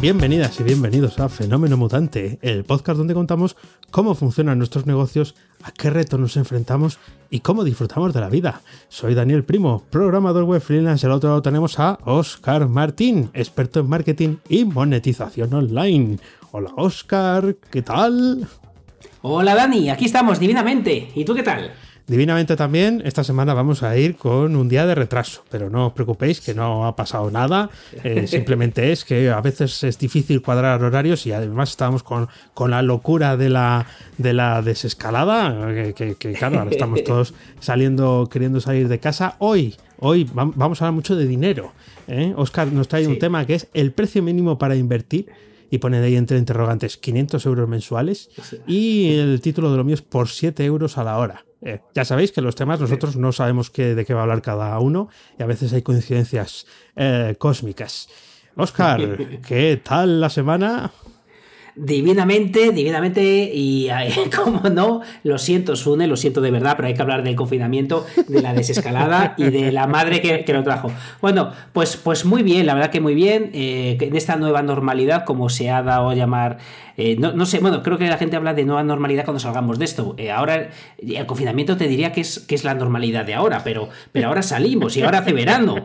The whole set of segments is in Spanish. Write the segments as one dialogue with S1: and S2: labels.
S1: Bienvenidas y bienvenidos a Fenómeno Mutante, el podcast donde contamos cómo funcionan nuestros negocios, a qué retos nos enfrentamos y cómo disfrutamos de la vida. Soy Daniel Primo, programador web freelance. Al otro lado tenemos a Oscar Martín, experto en marketing y monetización online. Hola Oscar, ¿qué tal?
S2: Hola Dani, aquí estamos divinamente. ¿Y tú qué tal?
S1: Divinamente también, esta semana vamos a ir con un día de retraso, pero no os preocupéis que no ha pasado nada, eh, simplemente es que a veces es difícil cuadrar horarios y además estamos con, con la locura de la, de la desescalada, que, claro, ahora estamos todos saliendo, queriendo salir de casa. Hoy, hoy vamos a hablar mucho de dinero. ¿eh? Oscar nos trae un tema que es el precio mínimo para invertir y pone de ahí entre interrogantes 500 euros mensuales y el título de lo mío es por 7 euros a la hora. Eh, ya sabéis que los temas nosotros no sabemos qué, de qué va a hablar cada uno y a veces hay coincidencias eh, cósmicas. Oscar, ¿qué tal la semana?
S2: Divinamente, divinamente, y como no, lo siento, Sune, lo siento de verdad, pero hay que hablar del confinamiento, de la desescalada y de la madre que, lo trajo. Bueno, pues, pues muy bien, la verdad que muy bien, eh, en esta nueva normalidad, como se ha dado a llamar eh, no, sé, bueno, creo que la gente habla de nueva normalidad cuando salgamos de esto. Eh, ahora, el confinamiento te diría que es, que es la normalidad de ahora, pero, pero ahora salimos y ahora hace verano.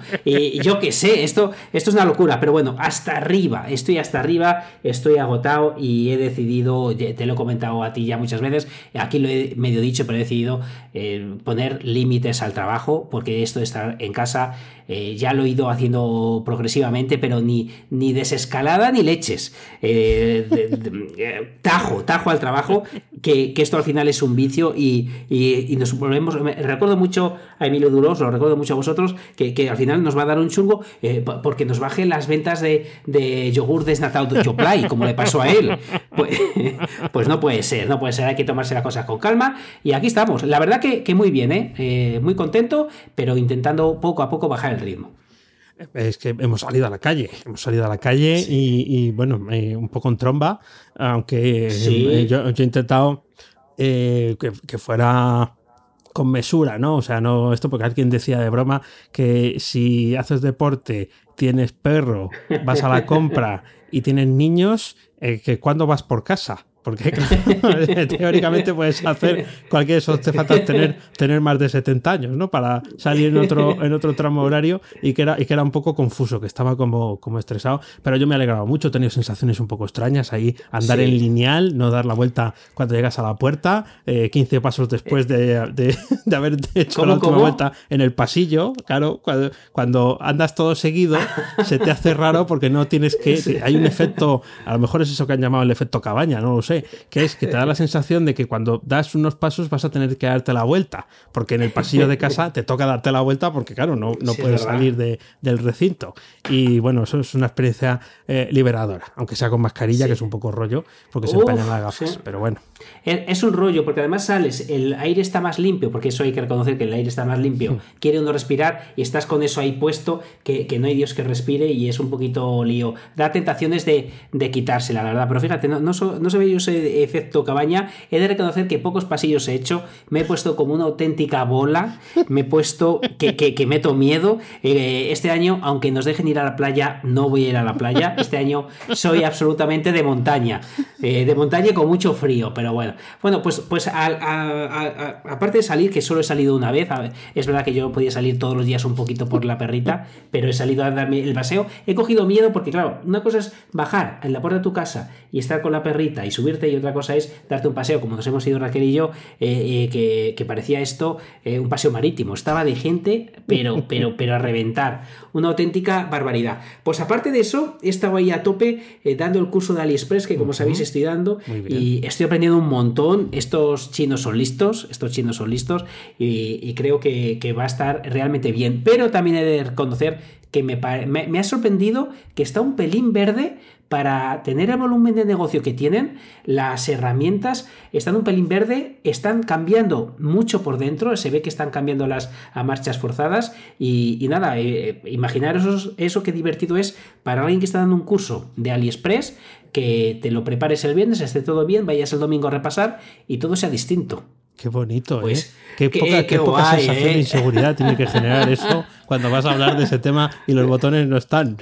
S2: Yo qué sé, esto, esto es una locura, pero bueno, hasta arriba, estoy hasta arriba, estoy agotado y he decidido, te lo he comentado a ti ya muchas veces, aquí lo he medio dicho, pero he decidido eh, poner límites al trabajo, porque esto de estar en casa ya lo he ido haciendo progresivamente, pero ni, ni desescalada ni leches. Eh, tajo, tajo al trabajo, que, esto al final es un vicio y, nos volvemos. Recuerdo mucho a Emilio Duros, lo recuerdo mucho a vosotros, que, al final nos va a dar un chungo eh, porque nos baje las ventas de, de yogur desnatado de Yoplay, como le pasó a él. Pues, pues, no puede ser, no puede ser, hay que tomarse las cosas con calma. Y aquí estamos. La verdad que, muy bien, ¿eh? muy contento, pero intentando poco a poco bajar el ritmo
S1: es que hemos salido a la calle, hemos salido a la calle y, bueno, eh, un poco en tromba, aunque eh, yo, he intentado eh, que, fuera con mesura, ¿no? O sea, no esto porque alguien decía de broma que si haces deporte, tienes perro, vas a la compra y tienes niños, que cuando vas por casa. Porque teóricamente puedes hacer cualquier eso, te falta tener, tener más de 70 años, ¿no? Para salir en otro, en otro tramo horario y que, era, y que era un poco confuso, que estaba como, como estresado. Pero yo me alegraba mucho, he tenido sensaciones un poco extrañas ahí, andar en lineal, no dar la vuelta cuando llegas a la puerta, 15 eh, pasos después de, de, de haber hecho la última vuelta en el pasillo. Claro, cuando, cuando, andas todo seguido, se te hace raro porque no tienes que. Hay un efecto, a lo mejor es eso que han llamado el efecto cabaña, no lo sé que es que te da la sensación de que cuando das unos pasos vas a tener que darte la vuelta, porque en el pasillo de casa te toca darte la vuelta porque, claro, no, no puedes salir del recinto. Y bueno, eso es una experiencia eh, liberadora, aunque sea con mascarilla, que es un poco rollo, porque se empañan las gafas, pero bueno.
S2: Es un rollo, porque además sales, el aire está más limpio, porque eso hay que reconocer que el aire está más limpio, hmm. quiere uno respirar y estás con eso ahí puesto, que, no hay Dios que respire y es un poquito lío. Da tentaciones de, de quitársela, la verdad, pero fíjate, no, no, no se ve yo ese efecto cabaña, he de reconocer que pocos pasillos he hecho, me he puesto como una auténtica bola, me he puesto que, que, meto miedo. Eh, este año, aunque nos dejen ir a la playa, no voy a ir a la playa, este año soy absolutamente de montaña, eh, de montaña con mucho frío, pero bueno. Bueno, pues, pues aparte de salir, que solo he salido una vez, es verdad que yo podía salir todos los días un poquito por la perrita, pero he salido a darme el paseo, he cogido miedo porque, claro, una cosa es bajar en la puerta de tu casa y estar con la perrita y subirte, y otra cosa es darte un paseo, como nos hemos ido Raquel y yo, eh, eh, que, parecía esto eh, un paseo marítimo. Estaba de gente, pero, pero, pero a reventar. Una auténtica barbaridad. Pues aparte de eso, he estado ahí a tope dando el curso de AliExpress, que como sabéis estoy dando, y estoy aprendiendo un montón. Estos chinos son listos, estos chinos son listos y, creo que, va a estar realmente bien. Pero también he de reconocer que me, me, ha sorprendido que está un pelín verde para tener el volumen de negocio que tienen, las herramientas están un pelín verde, están cambiando mucho por dentro, se ve que están cambiando las a marchas forzadas y, nada, eh, imaginaros eso, qué divertido es para alguien que está dando un curso de AliExpress, que te lo prepares el viernes, esté todo bien, vayas el domingo a repasar y todo sea distinto.
S1: Qué bonito, ¿eh? Pues, qué poca, sensación de ¿eh? inseguridad tiene que generar eso cuando vas a hablar de ese tema y los botones no están.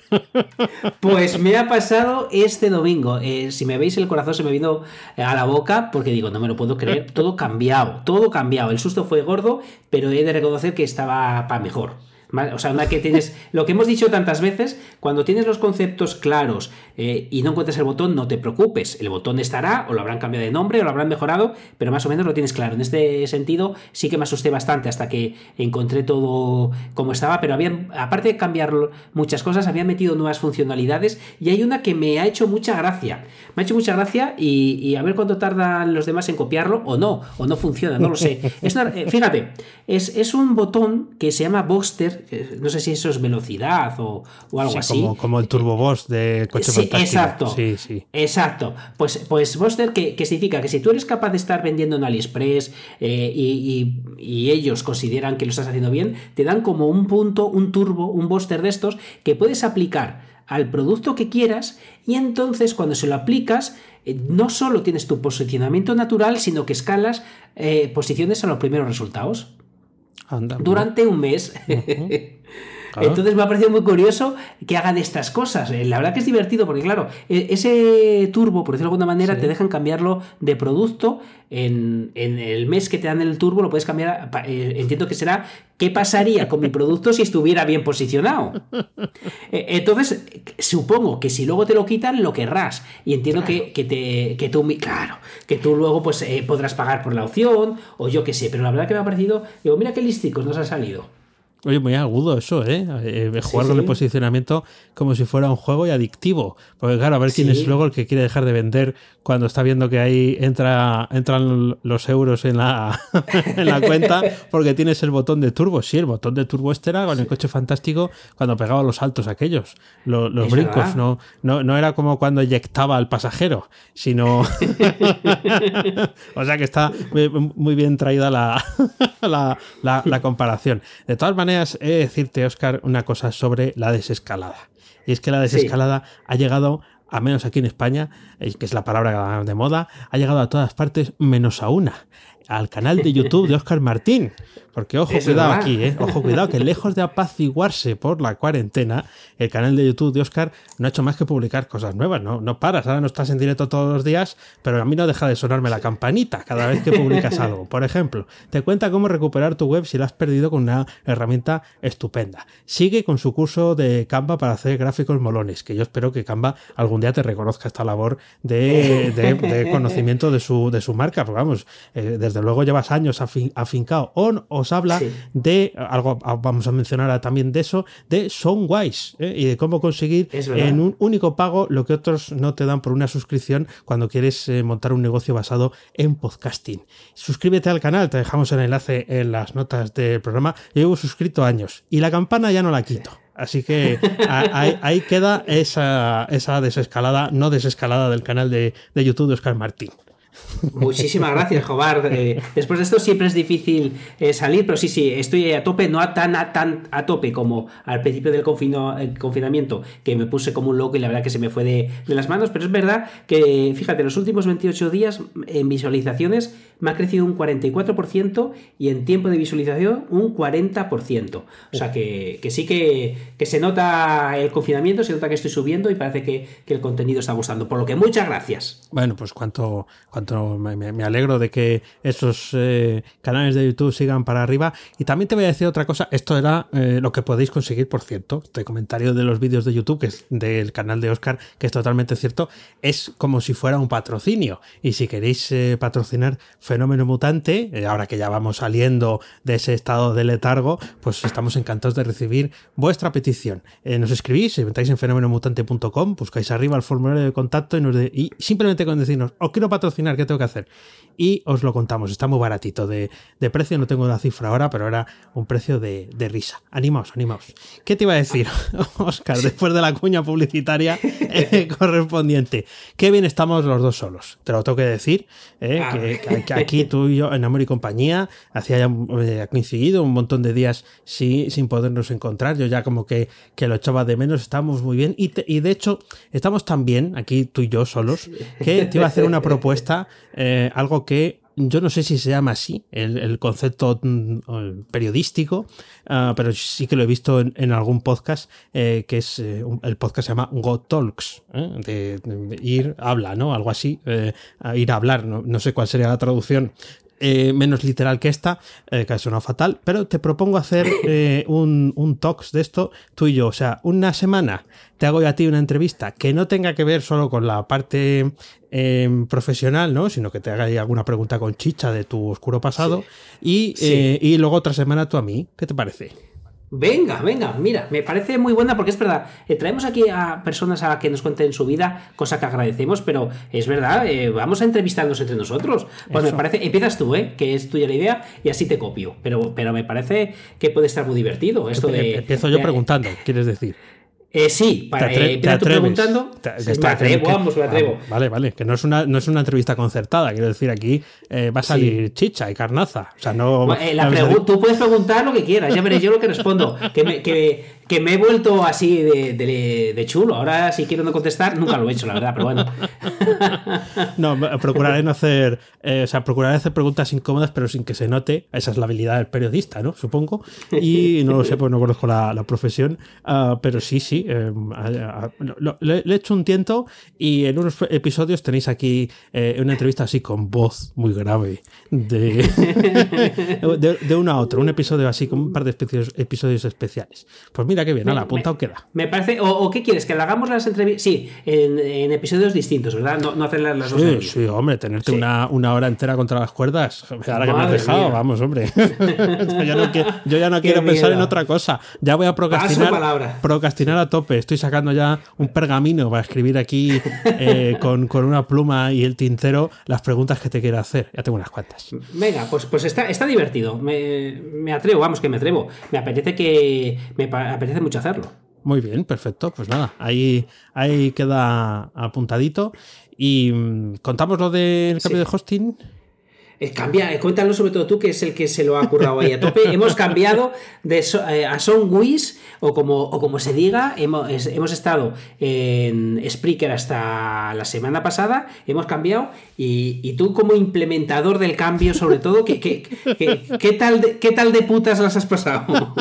S2: Pues me ha pasado este domingo. Eh, si me veis, el corazón se me vino a la boca porque digo, no me lo puedo creer. Todo cambiado, todo cambiado. El susto fue gordo, pero he de reconocer que estaba para mejor. O sea, una que tienes. Lo que hemos dicho tantas veces, cuando tienes los conceptos claros eh, y no encuentras el botón, no te preocupes. El botón estará, o lo habrán cambiado de nombre, o lo habrán mejorado, pero más o menos lo tienes claro. En este sentido, sí que me asusté bastante hasta que encontré todo como estaba, pero habían, aparte de cambiar muchas cosas, habían metido nuevas funcionalidades y hay una que me ha hecho mucha gracia. Me ha hecho mucha gracia y, a ver cuánto tardan los demás en copiarlo o no, o no funciona, no lo sé. Eh, fíjate, es, es un botón que se llama Boxster no sé si eso es velocidad o, algo así.
S1: Como, el Turbo Boss de coche sí,
S2: Exacto.
S1: Sí, sí.
S2: Exacto. Pues, pues Buster, que, significa que si tú eres capaz de estar vendiendo en AliExpress eh, y, ellos consideran que lo estás haciendo bien, te dan como un punto, un turbo, un Buster de estos que puedes aplicar al producto que quieras y entonces cuando se lo aplicas eh, no solo tienes tu posicionamiento natural, sino que escalas eh, posiciones a los primeros resultados durante un mes. Entonces me ha parecido muy curioso que hagan estas cosas. Eh, la verdad que es divertido porque, claro, e, ese turbo, por decirlo de alguna manera, te dejan cambiarlo de producto. En, el mes que te dan el turbo lo puedes cambiar. Eh, entiendo que será qué pasaría con mi producto si estuviera bien posicionado. E, entonces, supongo que si luego te lo quitan, lo querrás. Y entiendo que, te, que tú, claro, que tú luego pues, eh, podrás pagar por la opción o yo qué sé. Pero la verdad que me ha parecido, digo, mira qué listicos nos ha salido.
S1: Oye, muy agudo eso, ¿eh? eh jugar con el posicionamiento como si fuera un juego y adictivo. Porque claro, a ver quién es luego el que quiere dejar de vender cuando está viendo que ahí entra, entran los euros en la, en la cuenta porque tienes el botón de turbo. Sí, el botón de turbo este era con el coche fantástico cuando pegaba los saltos aquellos, los, brincos. No, no, no era como cuando eyectaba al pasajero, sino... o sea que está muy, bien traída la, la, la comparación. De todas maneras, he de decirte, Oscar, una cosa sobre la desescalada. Y es que la desescalada ha llegado, a menos aquí en España, que es la palabra de moda, ha llegado a todas partes menos a una, al canal de YouTube de Oscar Martín. Porque ojo, cuidado aquí, ¿eh? Ojo, cuidado, que lejos de apaciguarse por la cuarentena, el canal de YouTube de Oscar no ha hecho más que publicar cosas nuevas, ¿no? No paras, ahora no estás en directo todos los días, pero a mí no deja de sonarme la campanita cada vez que publicas algo. Por ejemplo, te cuenta cómo recuperar tu web si la has perdido con una herramienta estupenda. Sigue con su curso de Canva para hacer gráficos molones, que yo espero que Canva algún día te reconozca esta labor de, conocimiento de su, de su marca, porque vamos, eh, desde luego llevas años afincado on os habla de algo, ah, vamos a mencionar también de eso, de Songwise ¿eh? y de cómo conseguir en un único pago lo que otros no te dan por una suscripción cuando quieres eh, montar un negocio basado en podcasting. Suscríbete al canal, te dejamos el enlace en las notas del programa. llevo suscrito años y la campana ya no la quito. Así que ahí, queda esa, esa, desescalada, no desescalada del canal de, de YouTube de Oscar Martín.
S2: Muchísimas gracias, Jobar. Eh, después de esto siempre es difícil eh, salir, pero sí, sí, estoy a tope, no a tan, a tan a tope como al principio del confinamiento, que me puse como un loco y la verdad que se me fue de, las manos, pero es verdad que, fíjate, los últimos 28 días en visualizaciones me ha crecido un 44% y en tiempo de visualización un 40%. O sea que, sí que, se nota el confinamiento, se nota que estoy subiendo y parece que, que el contenido está gustando. Por lo que muchas gracias.
S1: Bueno, pues cuánto cuanto me, alegro de que esos eh, canales de YouTube sigan para arriba. Y también te voy a decir otra cosa, esto era eh, lo que podéis conseguir, por cierto, este comentario de los vídeos de YouTube, que es del canal de Oscar, que es totalmente cierto, es como si fuera un patrocinio. Y si queréis eh, patrocinar Fenómeno Mutante, ahora que ya vamos saliendo de ese estado de letargo, pues estamos encantados de recibir vuestra petición. nos escribís, metáis en fenomenomutante.com, buscáis arriba el formulario de contacto y, y simplemente con decirnos, os quiero patrocinar ¿Qué tengo que hacer? y os lo contamos. Está muy baratito de, precio, no tengo la cifra ahora, pero era un precio de, risa. Animaos, animaos. ¿Qué te iba a decir, Oscar, después de la cuña publicitaria eh, correspondiente? Qué bien estamos los dos solos, te lo tengo que decir, eh, ah. que, aquí tú y yo en Amor y Compañía hacía ya eh, coincidido un montón de días sin podernos encontrar. Yo ya como que, que lo echaba de menos, estamos muy bien y, y de hecho estamos tan bien aquí tú y yo solos que te iba a hacer una propuesta, algo que yo no sé si se llama así el, concepto mm, periodístico, ah, pero sí que lo he visto en, algún podcast, eh, que es eh, el podcast se llama Go Talks, ¿eh? de, ir, habla, ¿no? Algo así, ir a hablar, no, no, sé cuál sería la traducción eh, menos literal que esta, eh, que ha sonado fatal, pero te propongo hacer eh, un, un talks de esto tú y yo. O sea, una semana te hago yo a ti una entrevista que no tenga que ver solo con la parte profesional, ¿no? Sino que te haga alguna pregunta con chicha de tu oscuro pasado. Y, y luego otra semana tú a mí. ¿Qué te parece?
S2: Venga, venga, mira, me parece muy buena porque es verdad, eh, traemos aquí a personas a que nos cuenten su vida, cosa que agradecemos, pero es verdad, eh, vamos a entrevistarnos entre nosotros. Pues me parece, empiezas tú, ¿eh? que es tuya la idea, y así te copio, pero, pero me parece que puede estar muy divertido esto de...
S1: Empiezo yo preguntando, quieres decir.
S2: Eh, sí, para, eh, te, preguntando. me atrevo, vamos, me atrevo.
S1: vale, vale, que no es una, no es una entrevista concertada, quiero decir, aquí eh, va a salir chicha y carnaza. O sea, no.
S2: tú puedes preguntar lo que quieras, ya veré yo lo que respondo. Que me, que, que me he vuelto así de, chulo. Ahora, si quiero no contestar, nunca lo he hecho, la verdad, pero bueno.
S1: No, procuraré no hacer. Eh, o sea, procuraré hacer preguntas incómodas, pero sin que se note. Esa es la habilidad del periodista, ¿no? Supongo. Y no lo sé, pues no conozco la, profesión. Ah, pero sí, sí. Eh, le, he hecho un tiento y en unos episodios tenéis aquí eh, una entrevista así con voz muy grave de, de, uno a otro. Un episodio así con un par de episodios especiales. Pues mira qué bien, me, apuntado queda.
S2: Me parece, o, qué quieres, que le hagamos las entrevistas, sí, en, episodios distintos, ¿verdad? No, no hacer las dos.
S1: Sí, sí, hombre, tenerte una, una, hora entera contra las cuerdas, ahora que me has dejado, vamos, hombre. yo, ya no quiero pensar en otra cosa, ya voy a procrastinar, procrastinar a tope, estoy sacando ya un pergamino para escribir aquí eh, con, con, una pluma y el tintero las preguntas que te quiero hacer, ya tengo unas cuantas.
S2: Venga, pues, pues está, está divertido, me, me atrevo, vamos, que me atrevo, me apetece que... Me apetece mucho hacerlo.
S1: Muy bien, perfecto. Pues nada, ahí, ahí queda apuntadito. Y mm, contamos lo del cambio de hosting.
S2: Eh, cambia, eh, cuéntalo sobre todo tú, que es el que se lo ha currado ahí a tope. hemos cambiado de eh, a Songwiz, o como, o como se diga, hemos, hemos, estado en Spreaker hasta la semana pasada, hemos cambiado, y, tú como implementador del cambio, sobre todo, ¿qué, qué, tal, de, qué tal de putas las has pasado?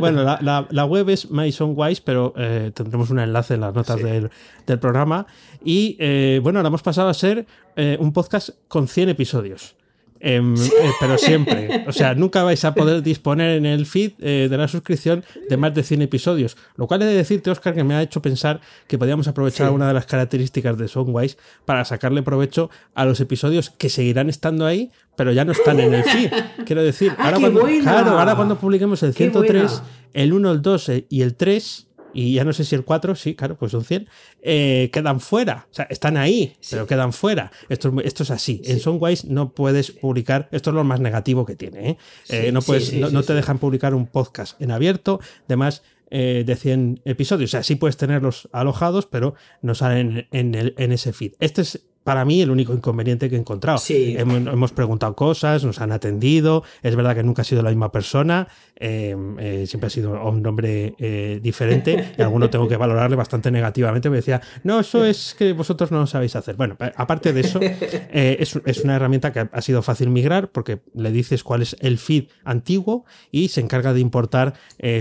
S1: bueno, la, web es MySongWise, pero tendremos un enlace en las notas del, del programa. Y bueno, ahora hemos pasado a ser eh, un podcast con 100 episodios. Em, eh, pero siempre. O sea, nunca vais a poder disponer en el feed eh, de la suscripción de más de 100 episodios. Lo cual he de decirte, Oscar, que me ha hecho pensar que podríamos aprovechar una de las características de Songwise para sacarle provecho a los episodios que seguirán estando ahí, pero ya no están en el feed. Quiero decir,
S2: ah,
S1: ahora, cuando, claro, ahora cuando publiquemos el 103, el 1, el 2 y el 3 y ya no sé si el 4, sí, claro, pues son 100, eh, quedan fuera. O sea, están ahí, pero quedan fuera. Esto, esto es así. En Songwise no puedes publicar, esto es lo más negativo que tiene. ¿eh? eh no, puedes, no, te dejan publicar un podcast en abierto, además de 100 episodios. O sea, sí puedes tenerlos alojados, pero no salen en, el, en ese feed. Este es para mí el único inconveniente que he encontrado.
S2: Sí.
S1: Hemos, preguntado cosas, nos han atendido, es verdad que nunca ha sido la misma persona, eh, eh, siempre ha sido un nombre eh, diferente y alguno tengo que valorarle bastante negativamente, me decía, no, eso es que vosotros no lo sabéis hacer. Bueno, aparte de eso, es, es, una herramienta que ha sido fácil migrar porque le dices cuál es el feed antiguo y se encarga de importar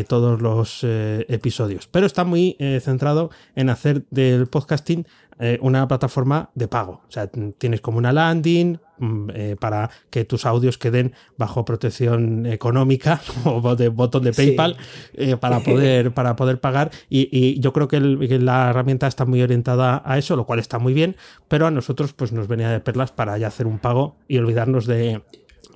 S1: todos los episodios. Pero está muy centrado en hacer del podcasting eh, una plataforma de pago. O sea, tienes como una landing mm, eh, para que tus audios queden bajo protección económica o de botón de PayPal eh, para, poder, para poder pagar. Y, yo creo que, la herramienta está muy orientada a eso, lo cual está muy bien, pero a nosotros pues nos venía de perlas para ya hacer un pago y olvidarnos de,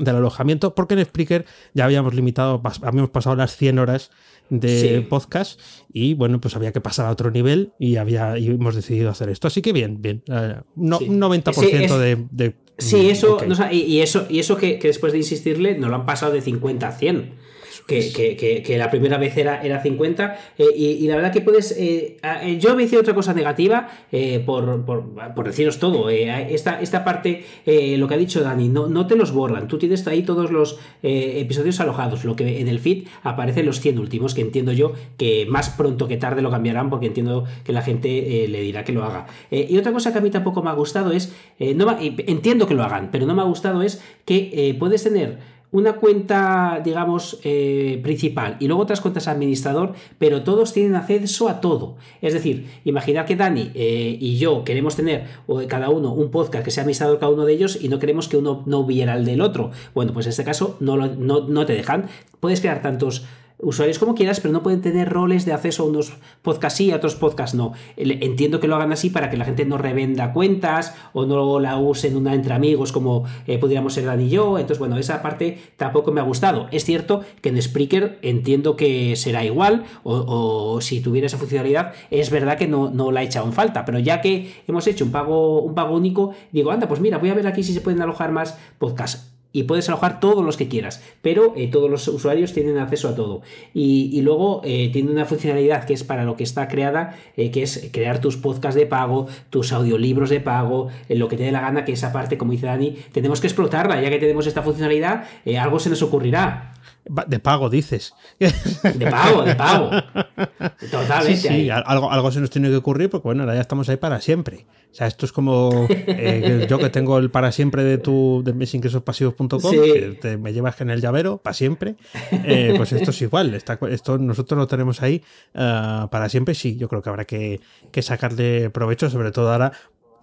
S1: del alojamiento, porque en Spreaker ya habíamos limitado, habíamos pasado las 100 horas de podcast y bueno, pues había que pasar a otro nivel y, había, y hemos decidido hacer esto. Así que bien, bien. Uh, no, Un 90% de, de,
S2: Sí, eso, y, eso, y eso que, que, después de insistirle no lo han pasado de 50 a 100 que, la primera vez era, era 50. Eh, y, la verdad que puedes. Eh, eh, yo me hice otra cosa negativa por, por, deciros todo. esta, esta parte, lo que ha dicho Dani, no, no te los borran. Tú tienes ahí todos los episodios alojados. Lo que en el feed aparecen los 100 últimos, que entiendo yo que más pronto que tarde lo cambiarán, porque entiendo que la gente le dirá que lo haga. y otra cosa que a mí tampoco me ha gustado es. no entiendo que lo hagan, pero no me ha gustado es que puedes tener una cuenta, digamos, eh, principal y luego otras cuentas administrador, pero todos tienen acceso a todo. Es decir, imaginar que Dani eh, y yo queremos tener cada uno un podcast que sea administrador cada uno de ellos y no queremos que uno no viera el del otro. Bueno, pues en este caso no, no, no te dejan. Puedes crear tantos usuarios como quieras, pero no pueden tener roles de acceso a unos podcasts sí, a otros podcasts no. Entiendo que lo hagan así para que la gente no revenda cuentas o no la usen una entre amigos como eh, podríamos ser Dani y yo. Entonces, bueno, esa parte tampoco me ha gustado. Es cierto que en Spreaker entiendo que será igual o, si tuviera esa funcionalidad, es verdad que no, no la he echado en falta, pero ya que hemos hecho un pago, un pago único, digo, anda, pues mira, voy a ver aquí si se pueden alojar más podcasts y puedes alojar todos los que quieras, pero eh, todos los usuarios tienen acceso a todo. Y, luego eh, tiene una funcionalidad que es para lo que está creada, eh, que es crear tus podcasts de pago, tus audiolibros de pago, lo que te dé la gana, que esa parte, como dice Dani, tenemos que explotarla, ya que tenemos esta funcionalidad, algo se nos ocurrirá.
S1: De pago, dices.
S2: De pago, de pago.
S1: Totalmente. Sí, sí, algo, algo se nos tiene que ocurrir porque, bueno, ahora ya estamos ahí para siempre. O sea, esto es como eh, yo que tengo el para siempre de tu de misingresospasivos.com, que te, me llevas en el llavero para siempre. Eh, pues esto es igual. esto nosotros lo tenemos ahí uh, para siempre. Sí, yo creo que habrá que, que sacarle provecho, sobre todo ahora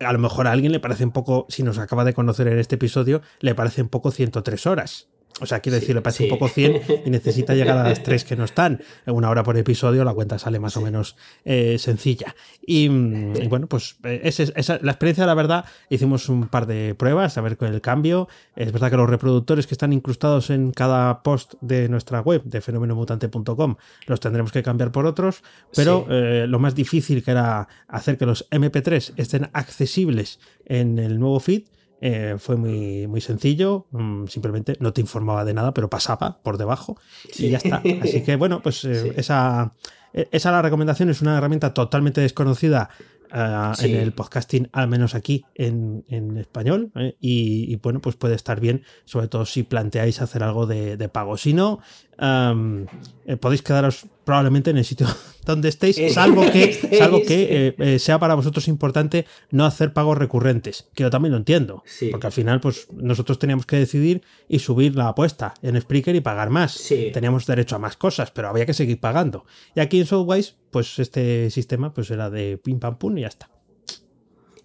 S1: a lo mejor a alguien le parece un poco, si nos acaba de conocer en este episodio, le parece un poco 103 horas. O sea, quiero decir, le pasa un poco 100 y necesita llegar a las 3 que no están. En una hora por episodio la cuenta sale más o menos eh, sencilla. Y, bueno, pues eh, esa, la experiencia, la verdad, hicimos un par de pruebas a ver con el cambio. Es verdad que los reproductores que están incrustados en cada post de nuestra web, de fenomenomutante.com, los tendremos que cambiar por otros, pero eh, lo más difícil que era hacer que los MP3 estén accesibles en el nuevo feed, eh, fue muy, muy sencillo, mm, simplemente no te informaba de nada, pero pasaba por debajo y ya está. Así que bueno, pues eh, esa, e, esa la recomendación es una herramienta totalmente desconocida eh, en el podcasting, al menos aquí en, español. Y, bueno, pues puede estar bien, sobre todo si planteáis hacer algo de, de pago. Si no, podéis quedaros probablemente en el sitio donde estéis, salvo que, salvo que eh, eh, sea para vosotros importante no hacer pagos recurrentes, que yo también lo entiendo, porque al final pues nosotros teníamos que decidir y subir la apuesta en Spreaker y pagar más. Teníamos derecho a más cosas, pero había que seguir pagando. Y aquí en Softwise, pues este sistema pues era de pim pam pum y ya está.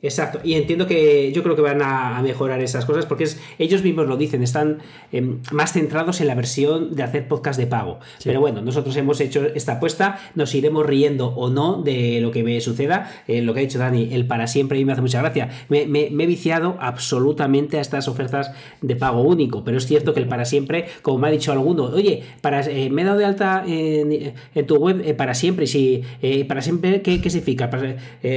S2: Exacto, y entiendo que yo creo que van a, mejorar esas cosas porque es, ellos mismos lo dicen, están em, más centrados en la versión de hacer podcast de pago. Pero bueno, nosotros hemos hecho esta apuesta, nos iremos riendo o no de lo que me suceda. Eh, lo que ha dicho Dani, el para siempre, y me hace mucha gracia. Me, he viciado absolutamente a estas ofertas de pago único, pero es cierto que el para siempre, como me ha dicho alguno, oye, para, eh, me he dado de alta en, tu web eh, para siempre, si para siempre, ¿qué, qué significa?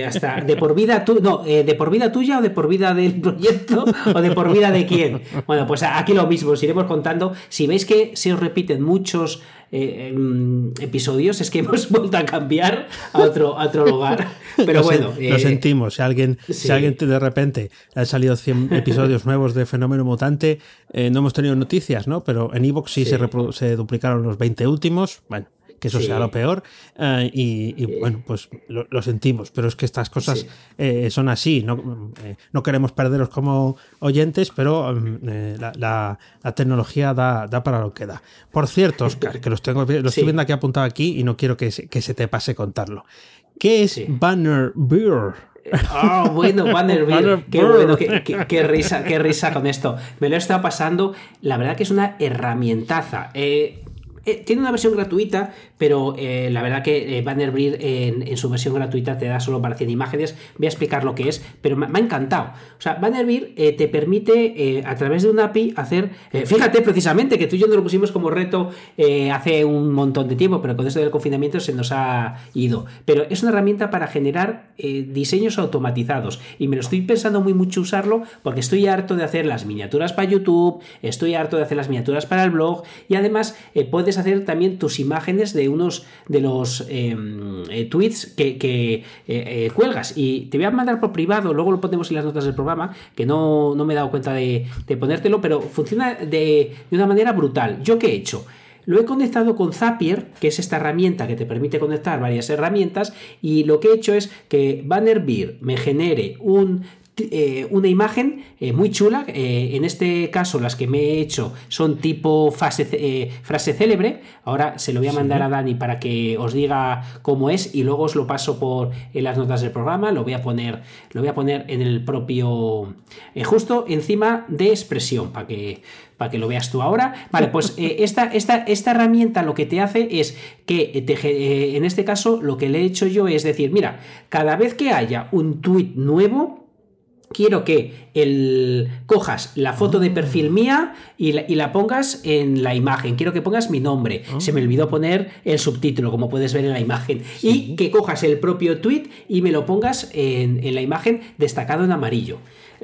S2: hasta de por vida tú, no, ¿de por vida tuya o de por vida del proyecto o de por vida de quién? Bueno, pues aquí lo mismo, os iremos contando. Si veis que se os repiten muchos eh, em, episodios, es que hemos vuelto a cambiar a otro, otro lugar. Pero bueno.
S1: lo eh, sentimos. Si alguien, si alguien de repente han salido 100 episodios nuevos de Fenómeno Mutante, eh, no hemos tenido noticias, ¿no? Pero en Evox sí, Se, se duplicaron los 20 últimos. Bueno, que eso sea lo peor. Eh, y, bueno, pues lo, sentimos, pero es que estas cosas eh, son así. No, eh, no, queremos perderos como oyentes, pero mm, la, tecnología da, para lo que da. Por cierto, Oscar, que los tengo, lo estoy viendo aquí apuntado aquí y no quiero que se, que se te pase contarlo. ¿Qué es Banner Beer?
S2: Ah, bueno, Banner Beer. Qué bueno, qué, risa, qué risa con esto. Me lo he estado pasando. La verdad que es una herramientaza. Eh, eh, tiene una versión gratuita, pero eh, la verdad que Vanderbilt en, en, su versión gratuita te da solo para 100 imágenes. Voy a explicar lo que es, pero me, ha encantado. O sea, Vanderbilt te permite a través de una API hacer. fíjate precisamente que tú y yo nos lo pusimos como reto hace un montón de tiempo, pero con esto del confinamiento se nos ha ido. Pero es una herramienta para generar diseños automatizados y me lo estoy pensando muy mucho usarlo porque estoy harto de hacer las miniaturas para YouTube, estoy harto de hacer las miniaturas para el blog y además eh, hacer también tus imágenes de unos de los em, eh, tweets que, eh, cuelgas y te voy a mandar por privado, luego lo ponemos en las notas del programa, que no, me he dado cuenta de, ponértelo, pero funciona de, de una manera brutal. ¿Yo qué he hecho? Lo he conectado con Zapier, que es esta herramienta que te permite conectar varias herramientas, y lo que he hecho es que Bannerbeer me genere un eh, una imagen eh, muy chula. Eh, en este caso, las que me he hecho son tipo frase, frase célebre. Ahora se lo voy a mandar a Dani para que os diga cómo es y luego os lo paso por las notas del programa. Lo voy a poner, lo voy a poner en el propio, justo encima de expresión para que para que lo veas tú ahora. Vale, pues esta, esta, esta, herramienta lo que te hace es que en este caso lo que le he hecho yo es decir, mira, cada vez que haya un tweet nuevo, quiero que el, cojas la foto de perfil mía y la, pongas en la imagen. Quiero que pongas mi nombre. Ah. Se me olvidó poner el subtítulo, como puedes ver en la imagen. Y que cojas el propio tweet y me lo pongas en, la imagen destacado en amarillo.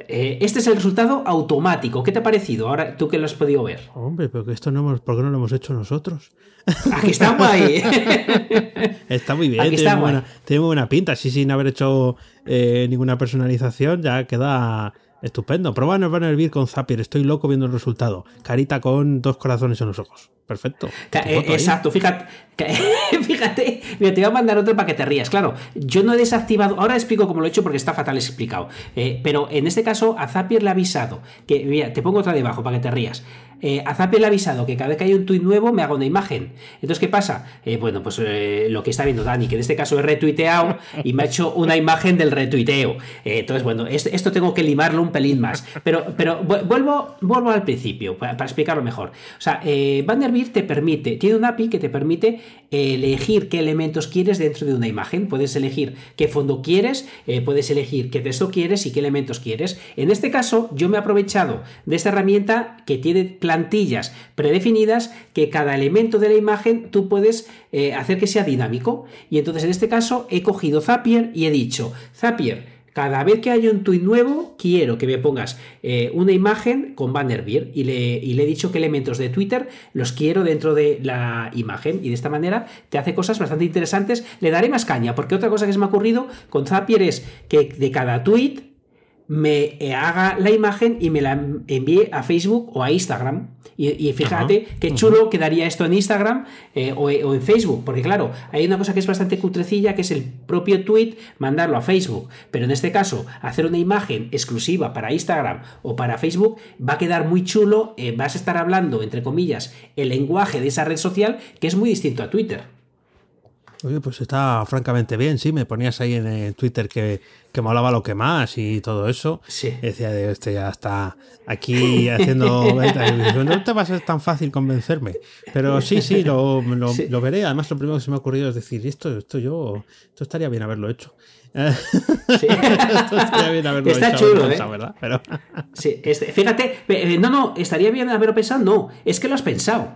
S2: Eh, este es el resultado automático. ¿Qué te ha parecido? Ahora tú que lo has podido ver.
S1: Hombre, pero que esto no hemos, ¿por qué no lo hemos hecho nosotros?
S2: Aquí está guay.
S1: está muy bien, tiene, buena, tiene, buena, pinta. Sí, sin haber hecho eh, ninguna personalización, ya queda estupendo. Prueba en el Beer con Zapier. Estoy loco viendo el resultado. Carita con dos corazones en los ojos. Perfecto.
S2: Eh, exacto, fíjate, fíjate, te voy a mandar otro para que te rías. Claro, yo no he desactivado, ahora explico cómo lo he hecho porque está fatal explicado, eh, pero en este caso a Zapier le ha avisado, que mira, te pongo otra debajo para que te rías. Eh, a ha avisado que cada vez que hay un tweet nuevo me hago una imagen. Entonces, ¿qué pasa? bueno, pues lo que está viendo Dani, que en este caso he retuiteado y me ha hecho una imagen del retuiteo. entonces, bueno, esto, tengo que limarlo un pelín más. Pero, pero vuelvo, vuelvo al principio para, explicarlo mejor. O sea, Vanderbilt te permite, tiene un API que te permite elegir qué elementos quieres dentro de una imagen. Puedes elegir qué fondo quieres, eh, puedes elegir qué texto quieres y qué elementos quieres. En este caso, yo me he aprovechado de esta herramienta que tiene plantillas predefinidas que cada elemento de la imagen tú puedes eh, hacer que sea dinámico. Y entonces en este caso he cogido Zapier y he dicho, Zapier, cada vez que haya un tweet nuevo, quiero que me pongas eh, una imagen con Bannerbeer y le, y le he dicho qué elementos de Twitter los quiero dentro de la imagen y de esta manera te hace cosas bastante interesantes. Le daré más caña porque otra cosa que se me ha ocurrido con Zapier es que de cada tweet me haga la imagen y me la envíe a Facebook o a Instagram. Y, fíjate qué chulo quedaría esto en Instagram eh, o, en Facebook, porque claro, hay una cosa que es bastante cutrecilla, que es el propio tweet, mandarlo a Facebook. Pero en este caso, hacer una imagen exclusiva para Instagram o para Facebook va a quedar muy chulo, eh, vas a estar hablando, entre comillas, el lenguaje de esa red social que es muy distinto a Twitter.
S1: Oye, pues está francamente bien, sí. Me ponías ahí en Twitter que, que molaba lo que más y todo eso.
S2: Sí.
S1: decía, este ya está aquí haciendo. no te va a ser tan fácil convencerme. Pero sí, sí lo, lo, veré. Además, lo primero que se me ha ocurrido es decir, esto, esto yo, esto estaría bien haberlo hecho.
S2: Sí. esto estaría bien haberlo está chulo, ¿eh? ¿verdad? Pero... sí, este, fíjate, eh, no, no, estaría bien haberlo pensado, no, es que lo has pensado.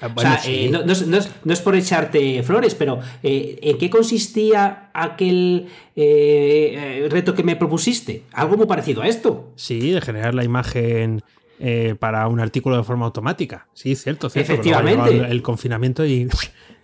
S2: Ah, o sea, eh, no, es, por echarte flores, pero eh, ¿en qué consistía aquel eh, reto que me propusiste? Algo muy parecido a esto.
S1: Sí, de generar la imagen para un artículo de forma automática. Sí, cierto, cierto.
S2: Efectivamente.
S1: El confinamiento y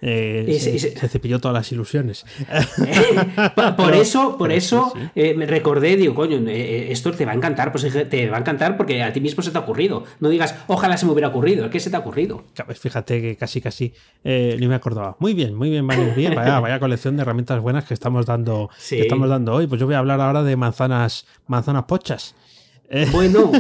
S1: eh, se, cepilló todas las ilusiones.
S2: por eso, por eso eh, me recordé, digo, coño, eh, esto te va a encantar, pues te va a encantar porque a ti mismo se te ha ocurrido. No digas, ojalá se me hubiera ocurrido, es que se te ha ocurrido.
S1: Fíjate que casi, casi ni me acordaba. Muy bien, muy bien, vale, bien. Vaya, vaya colección de herramientas buenas que estamos dando, que estamos dando hoy. Pues yo voy a hablar ahora de manzanas, manzanas pochas.
S2: Bueno.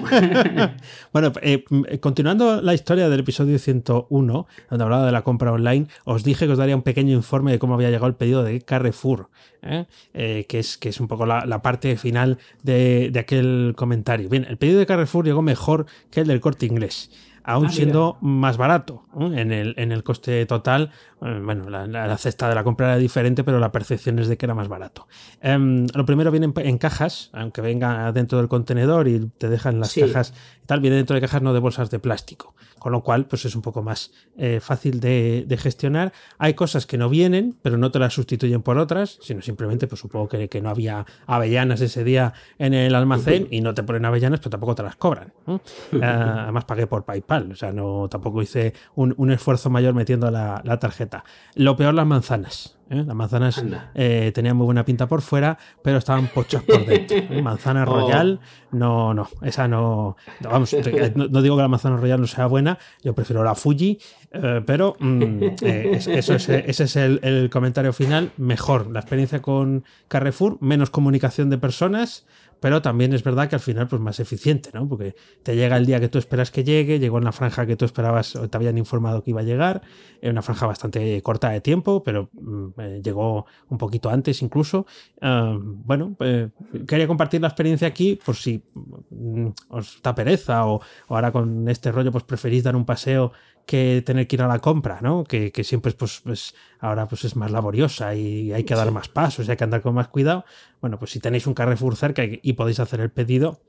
S1: bueno, eh, continuando la historia del episodio 101, donde hablaba de la compra online, os dije que os daría un pequeño informe de cómo había llegado el pedido de Carrefour, ¿eh? Eh, que, es, que es un poco la, parte final de, aquel comentario. Bien, el pedido de Carrefour llegó mejor que el del corte inglés. Aún ah, siendo más barato en el, en el coste total. Eh, bueno, la, cesta de la compra era diferente, pero la percepción es de que era más barato. Em, lo primero viene en, cajas, aunque venga dentro del contenedor y te dejan las cajas y tal, viene dentro de cajas no de bolsas de plástico con lo cual pues es un poco más eh, fácil de, gestionar. Hay cosas que no vienen, pero no te las sustituyen por otras, sino simplemente pues supongo que, que no había avellanas ese día en el almacén y no te ponen avellanas, pero tampoco te las cobran. Eh, además pagué por PayPal, o sea, no tampoco hice un, esfuerzo mayor metiendo la, la tarjeta. Lo peor las manzanas. ¿Eh? Las manzanas eh, tenían muy buena pinta por fuera, pero estaban pochas por dentro. ¿eh? Manzana oh. Royal, no, no, esa no. vamos, no, digo que la manzana Royal no sea buena, yo prefiero la Fuji, pero mm, eso es, ese es el, comentario final. Mejor la experiencia con Carrefour, menos comunicación de personas pero también es verdad que al final pues más eficiente, ¿no? Porque te llega el día que tú esperas que llegue, llegó en la franja que tú esperabas o te habían informado que iba a llegar, en una franja bastante corta de tiempo, pero mm, eh, llegó un poquito antes incluso. Ah, bueno, pues, quería compartir la experiencia aquí por si mm, os da pereza o, o ahora con este rollo pues preferís dar un paseo que tener que ir a la compra, ¿no? Que, siempre pues, pues, ahora pues es más laboriosa y hay que dar más pasos y hay que andar con más cuidado. Bueno, pues si tenéis un Carrefour cerca y podéis hacer el pedido,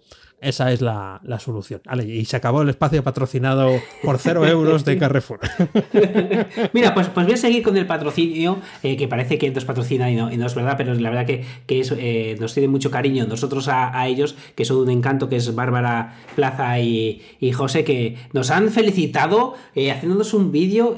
S1: esa es la, solución. y se acabó el espacio patrocinado por cero euros de Carrefour.
S2: Mira, pues, pues voy a seguir con el patrocinio, eh, que parece que nos patrocina y no, y no, es verdad, pero la verdad que, eh, nos tiene mucho cariño nosotros a, ellos, que son un encanto, que es Bárbara Plaza y, José, que nos han felicitado eh, haciéndonos un vídeo.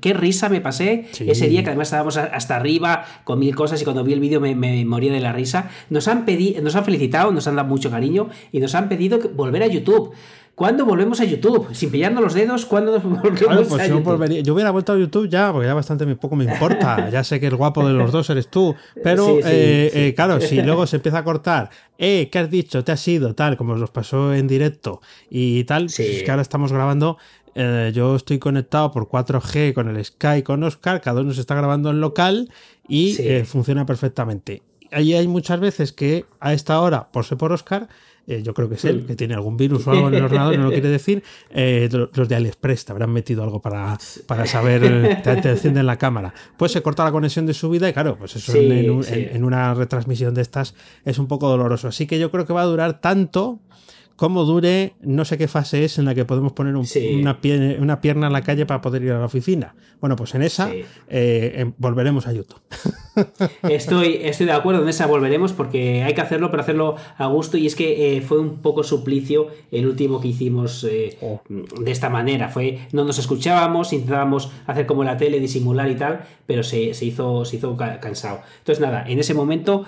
S2: qué risa me pasé ese día, que además estábamos hasta arriba con mil cosas y cuando vi el vídeo me, moría de la risa. Nos han, pedido, nos han felicitado, nos han dado mucho cariño y nos han pedido volver a YouTube. ¿Cuándo volvemos a YouTube? Sin pillarnos los dedos, ¿cuándo volvemos pues a
S1: yo YouTube? Yo hubiera vuelto a YouTube ya, porque ya bastante poco me importa. Ya sé que el guapo de los dos eres tú. Pero, eh, eh, claro, si luego se empieza a cortar, eh, ¿qué has dicho? ¿Te has ido? Tal, como nos pasó en directo y tal, pues es que ahora estamos grabando eh, yo estoy conectado por 4G con el Sky con Oscar, cada uno se está grabando en local y funciona perfectamente. Ahí hay muchas veces que a esta hora, por ser por Oscar, eh, yo creo que es él, mm. que tiene algún virus o algo en el ordenador, no lo quiere decir, eh, los de AliExpress te habrán metido algo para, para saber, te, te encienden la cámara. Pues se corta la conexión de su vida y claro, pues eso en, una retransmisión de estas es un poco doloroso. Así que yo creo que va a durar tanto como dure, no sé qué fase es en la que podemos poner una, pierna en la calle para poder ir a la oficina. Bueno, pues en esa eh, em, volveremos a YouTube.
S2: Estoy, estoy de acuerdo, en esa volveremos porque hay que hacerlo, pero hacerlo a gusto. Y es que eh, fue un poco suplicio el último que hicimos eh, oh. de esta manera. Fue, no nos escuchábamos, intentábamos hacer como la tele, disimular y tal, pero se, hizo, se hizo cansado. Entonces, nada, en ese momento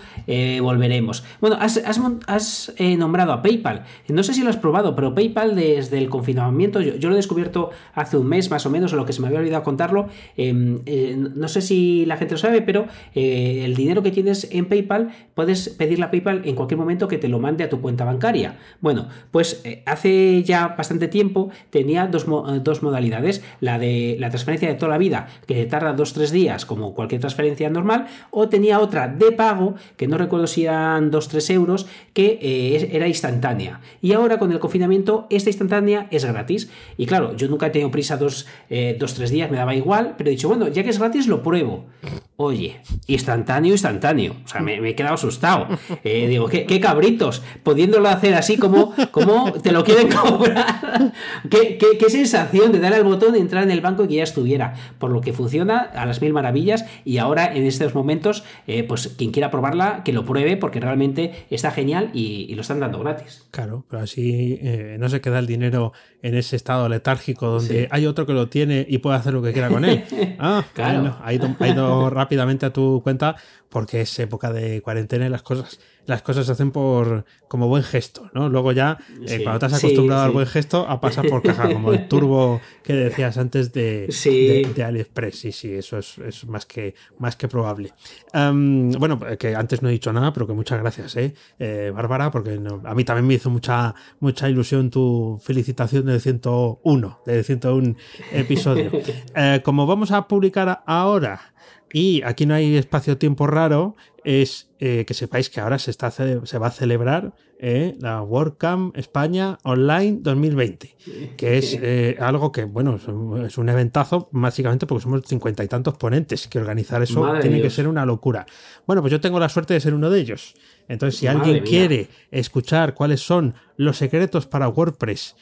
S2: volveremos. Bueno, has, has nombrado a PayPal. No sé si lo has probado, pero PayPal desde el confinamiento, yo, lo he descubierto hace un mes más o menos, o lo que se me había olvidado contarlo. Em, eh, no sé si la gente lo sabe, pero eh, el dinero que tienes en PayPal puedes pedirle a PayPal en cualquier momento que te lo mande a tu cuenta bancaria. Bueno, pues eh, hace ya bastante tiempo tenía dos, dos, modalidades: la de la transferencia de toda la vida, que tarda dos tres días, como cualquier transferencia normal, o tenía otra de pago, que no recuerdo si eran 2-3 euros, que era instantánea. Ahora con el confinamiento, esta instantánea es gratis. Y claro, yo nunca he tenido prisa dos, eh, dos tres días, me daba igual, pero he dicho, bueno, ya que es gratis, lo pruebo. Oye, instantáneo, instantáneo. O sea, me, he quedado asustado. Eh, digo, ¿qué, cabritos, pudiéndolo hacer así como, como te lo quieren cobrar. ¿Qué, qué, sensación de dar al botón, de entrar en el banco y que ya estuviera. Por lo que funciona a las mil maravillas. Y ahora, en estos momentos, eh, pues quien quiera probarla, que lo pruebe, porque realmente está genial y, y lo están dando gratis.
S1: Claro, pero así eh, no se queda el dinero en ese estado letárgico donde hay otro que lo tiene y puede hacer lo que quiera con él. Ah, claro. ha, ido, ha ido rápidamente a tu cuenta porque es época de cuarentena y las cosas las cosas se hacen por como buen gesto, ¿no? Luego ya, eh, cuando te has acostumbrado al buen gesto, a pasar por caja, como el turbo que decías antes de, de, AliExpress. Sí, sí, eso es, más, que, más que probable. bueno, que antes no he dicho nada, pero que muchas gracias, ¿eh? eh Bárbara, porque a mí también me hizo mucha, mucha ilusión tu felicitación del 101, del 101 episodio. Eh, como vamos a publicar ahora y aquí no hay espacio-tiempo raro, es eh, que sepáis que ahora se, está, se va a celebrar eh, la WordCamp España Online 2020, que es eh, algo que, bueno, es un eventazo, básicamente porque somos cincuenta y tantos ponentes, que organizar eso tiene que ser una locura. Bueno, pues yo tengo la suerte de ser uno de ellos. Entonces, si alguien quiere escuchar cuáles son los secretos para WordPress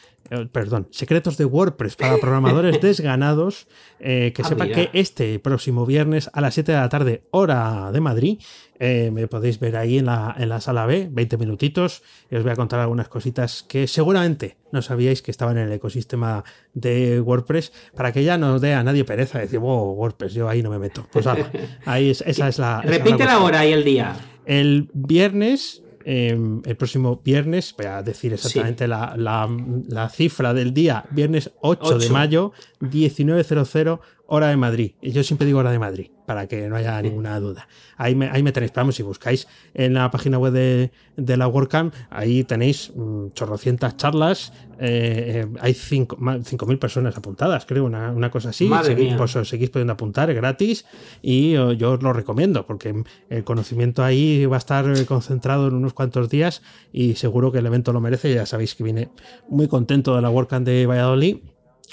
S1: perdón, secretos de WordPress para programadores desganados, eh, que ah, sepa que este próximo viernes a las 7 de la tarde, hora de Madrid, eh, me podéis ver ahí en la, en la sala B, 20 minutitos, y os voy a contar algunas cositas que seguramente no sabíais que estaban en el ecosistema de WordPress, para que ya no dé a nadie pereza decir, wow, WordPress, yo ahí no me meto. Pues ahí esa es la...
S2: Repite la hora y el día.
S1: El viernes Em, el próximo viernes, voy a decir exactamente la, cifra del día, viernes 8, de mayo, 19.00 hora de Madrid. Y yo siempre digo hora de Madrid, para que no haya ninguna duda. Ahí me, ahí me tenéis, vamos, si buscáis en la página web de, la WordCamp, ahí tenéis mm, chorrocientas charlas, eh, eh, hay 5.000 personas apuntadas, creo, una, cosa así. Seguís, pues, os seguís pudiendo apuntar, es gratis, y yo os lo recomiendo, porque el conocimiento ahí va a estar concentrado en unos cuantos días y seguro que el evento lo merece. Ya sabéis que viene muy contento de la WordCamp de Valladolid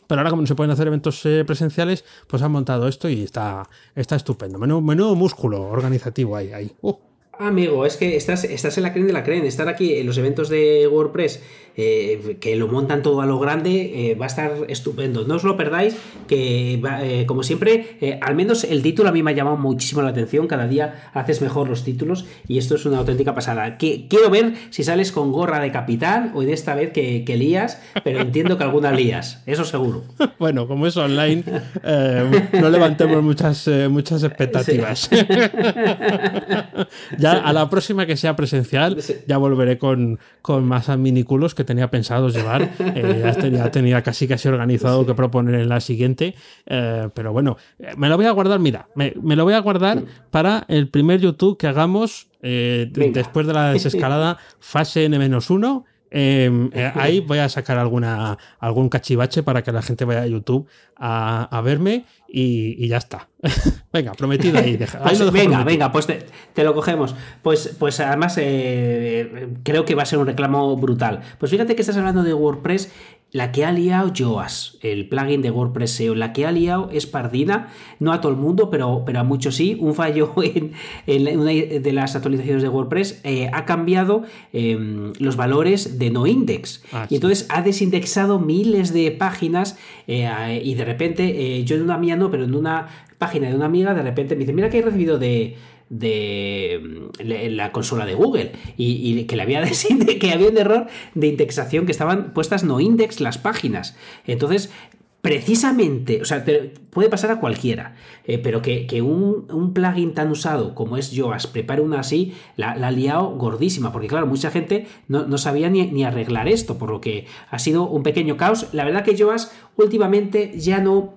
S1: pero ahora, como no se pueden hacer eventos eh, presenciales, pues han montado esto y está, está estupendo. Menudo, músculo organizativo ahí. ahí. Uh.
S2: Amigo, es que estás, estás en la creen de la creen. Estar aquí en los eventos de WordPress eh, que lo montan todo a lo grande eh, va a estar estupendo. No os lo perdáis, que eh, como siempre, al menos el título a mí me ha llamado muchísimo la atención. Cada día haces mejor los títulos y esto es una auténtica pasada. Que, quiero ver si sales con gorra de capitán o de esta vez que, que lías, pero entiendo que alguna lías, eso seguro.
S1: Bueno, como es online, no levantemos muchas, muchas expectativas. ya a la próxima que sea presencial, ya volveré con, con más adminículos que tenía pensados llevar. Eh, ya, tenía, casi casi organizado que proponer en la siguiente. Eh, pero bueno, me lo voy a guardar, mira, me, lo voy a guardar para el primer YouTube que hagamos eh, después de la desescalada fase N-1 Em, eh, ahí voy a sacar alguna, algún cachivache para que la gente vaya a YouTube a, verme y, ya está. venga, prometido ahí.
S2: Pues venga, venga, pues te, lo cogemos. Pues, pues además eh, creo que va a ser un reclamo brutal. Pues fíjate que estás hablando de WordPress la que ha liado Joas, el plugin de WordPress SEO, la que ha liado es Pardina, no a todo el mundo, pero, pero a muchos sí. Un fallo en, una de las actualizaciones de WordPress eh, ha cambiado em, los valores de no index. Ah, y entonces ha desindexado miles de páginas eh, y de repente, eh, yo en una mía no, pero en una página de una amiga, de repente me dice, mira que he recibido de de mm, la consola de Google y, que le había que había un error de indexación que estaban puestas no index las páginas. Entonces, precisamente, o sea, puede pasar a cualquiera, eh, pero que, un, plugin tan usado como es Yoast prepare una así, la, ha liado gordísima, porque claro, mucha gente no, sabía ni, ni, arreglar esto, por lo que ha sido un pequeño caos. La verdad que Yoast últimamente ya no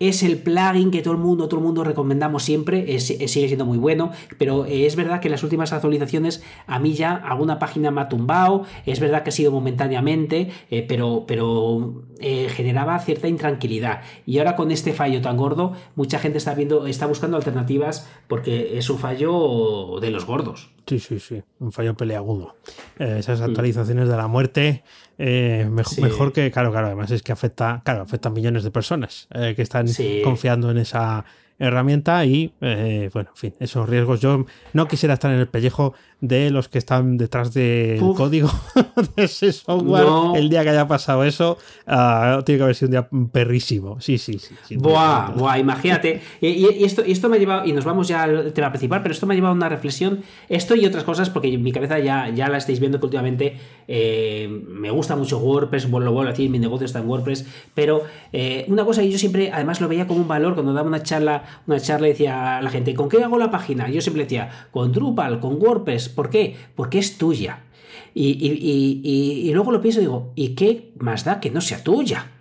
S2: es el plugin que todo el mundo, todo el mundo recomendamos siempre, sigue siendo muy bueno, pero eh, es verdad que en las últimas actualizaciones a mí ya alguna página me ha tumbado, es verdad que ha sido momentáneamente, eh, pero, pero eh, generaba cierta intranquilidad. Y ahora con este fallo tan gordo, mucha gente está viendo, está buscando alternativas porque es un fallo de los gordos.
S1: Sí, sí, sí, un fallo peleagudo. esas mm. actualizaciones de la muerte eh, mejor, que, claro, claro, además es que afecta, claro, afecta a millones de personas eh, que están confiando en esa herramienta y, eh, bueno, en fin, esos riesgos. Yo no quisiera estar en el pellejo de los que están detrás del código de ese software. El día que haya pasado eso, ah, tiene que haber sido un día perrísimo. Sí, sí, sí.
S2: buah, buah, imagínate. Y, esto, esto me ha llevado, y nos vamos ya al tema principal, pero esto me ha llevado a una reflexión. Esto y otras cosas, porque en mi cabeza ya, ya la estáis viendo que últimamente eh, me gusta mucho WordPress, lo vuelvo a decir, mi negocio está en WordPress, pero eh, una cosa que yo siempre, además, lo veía como un valor cuando daba una charla, una charla y decía a la gente, ¿con qué hago la página? Yo siempre decía, con Drupal, con WordPress ¿Por qué? Porque es tuya. Y, luego lo pienso y digo, ¿y qué más da que no sea tuya?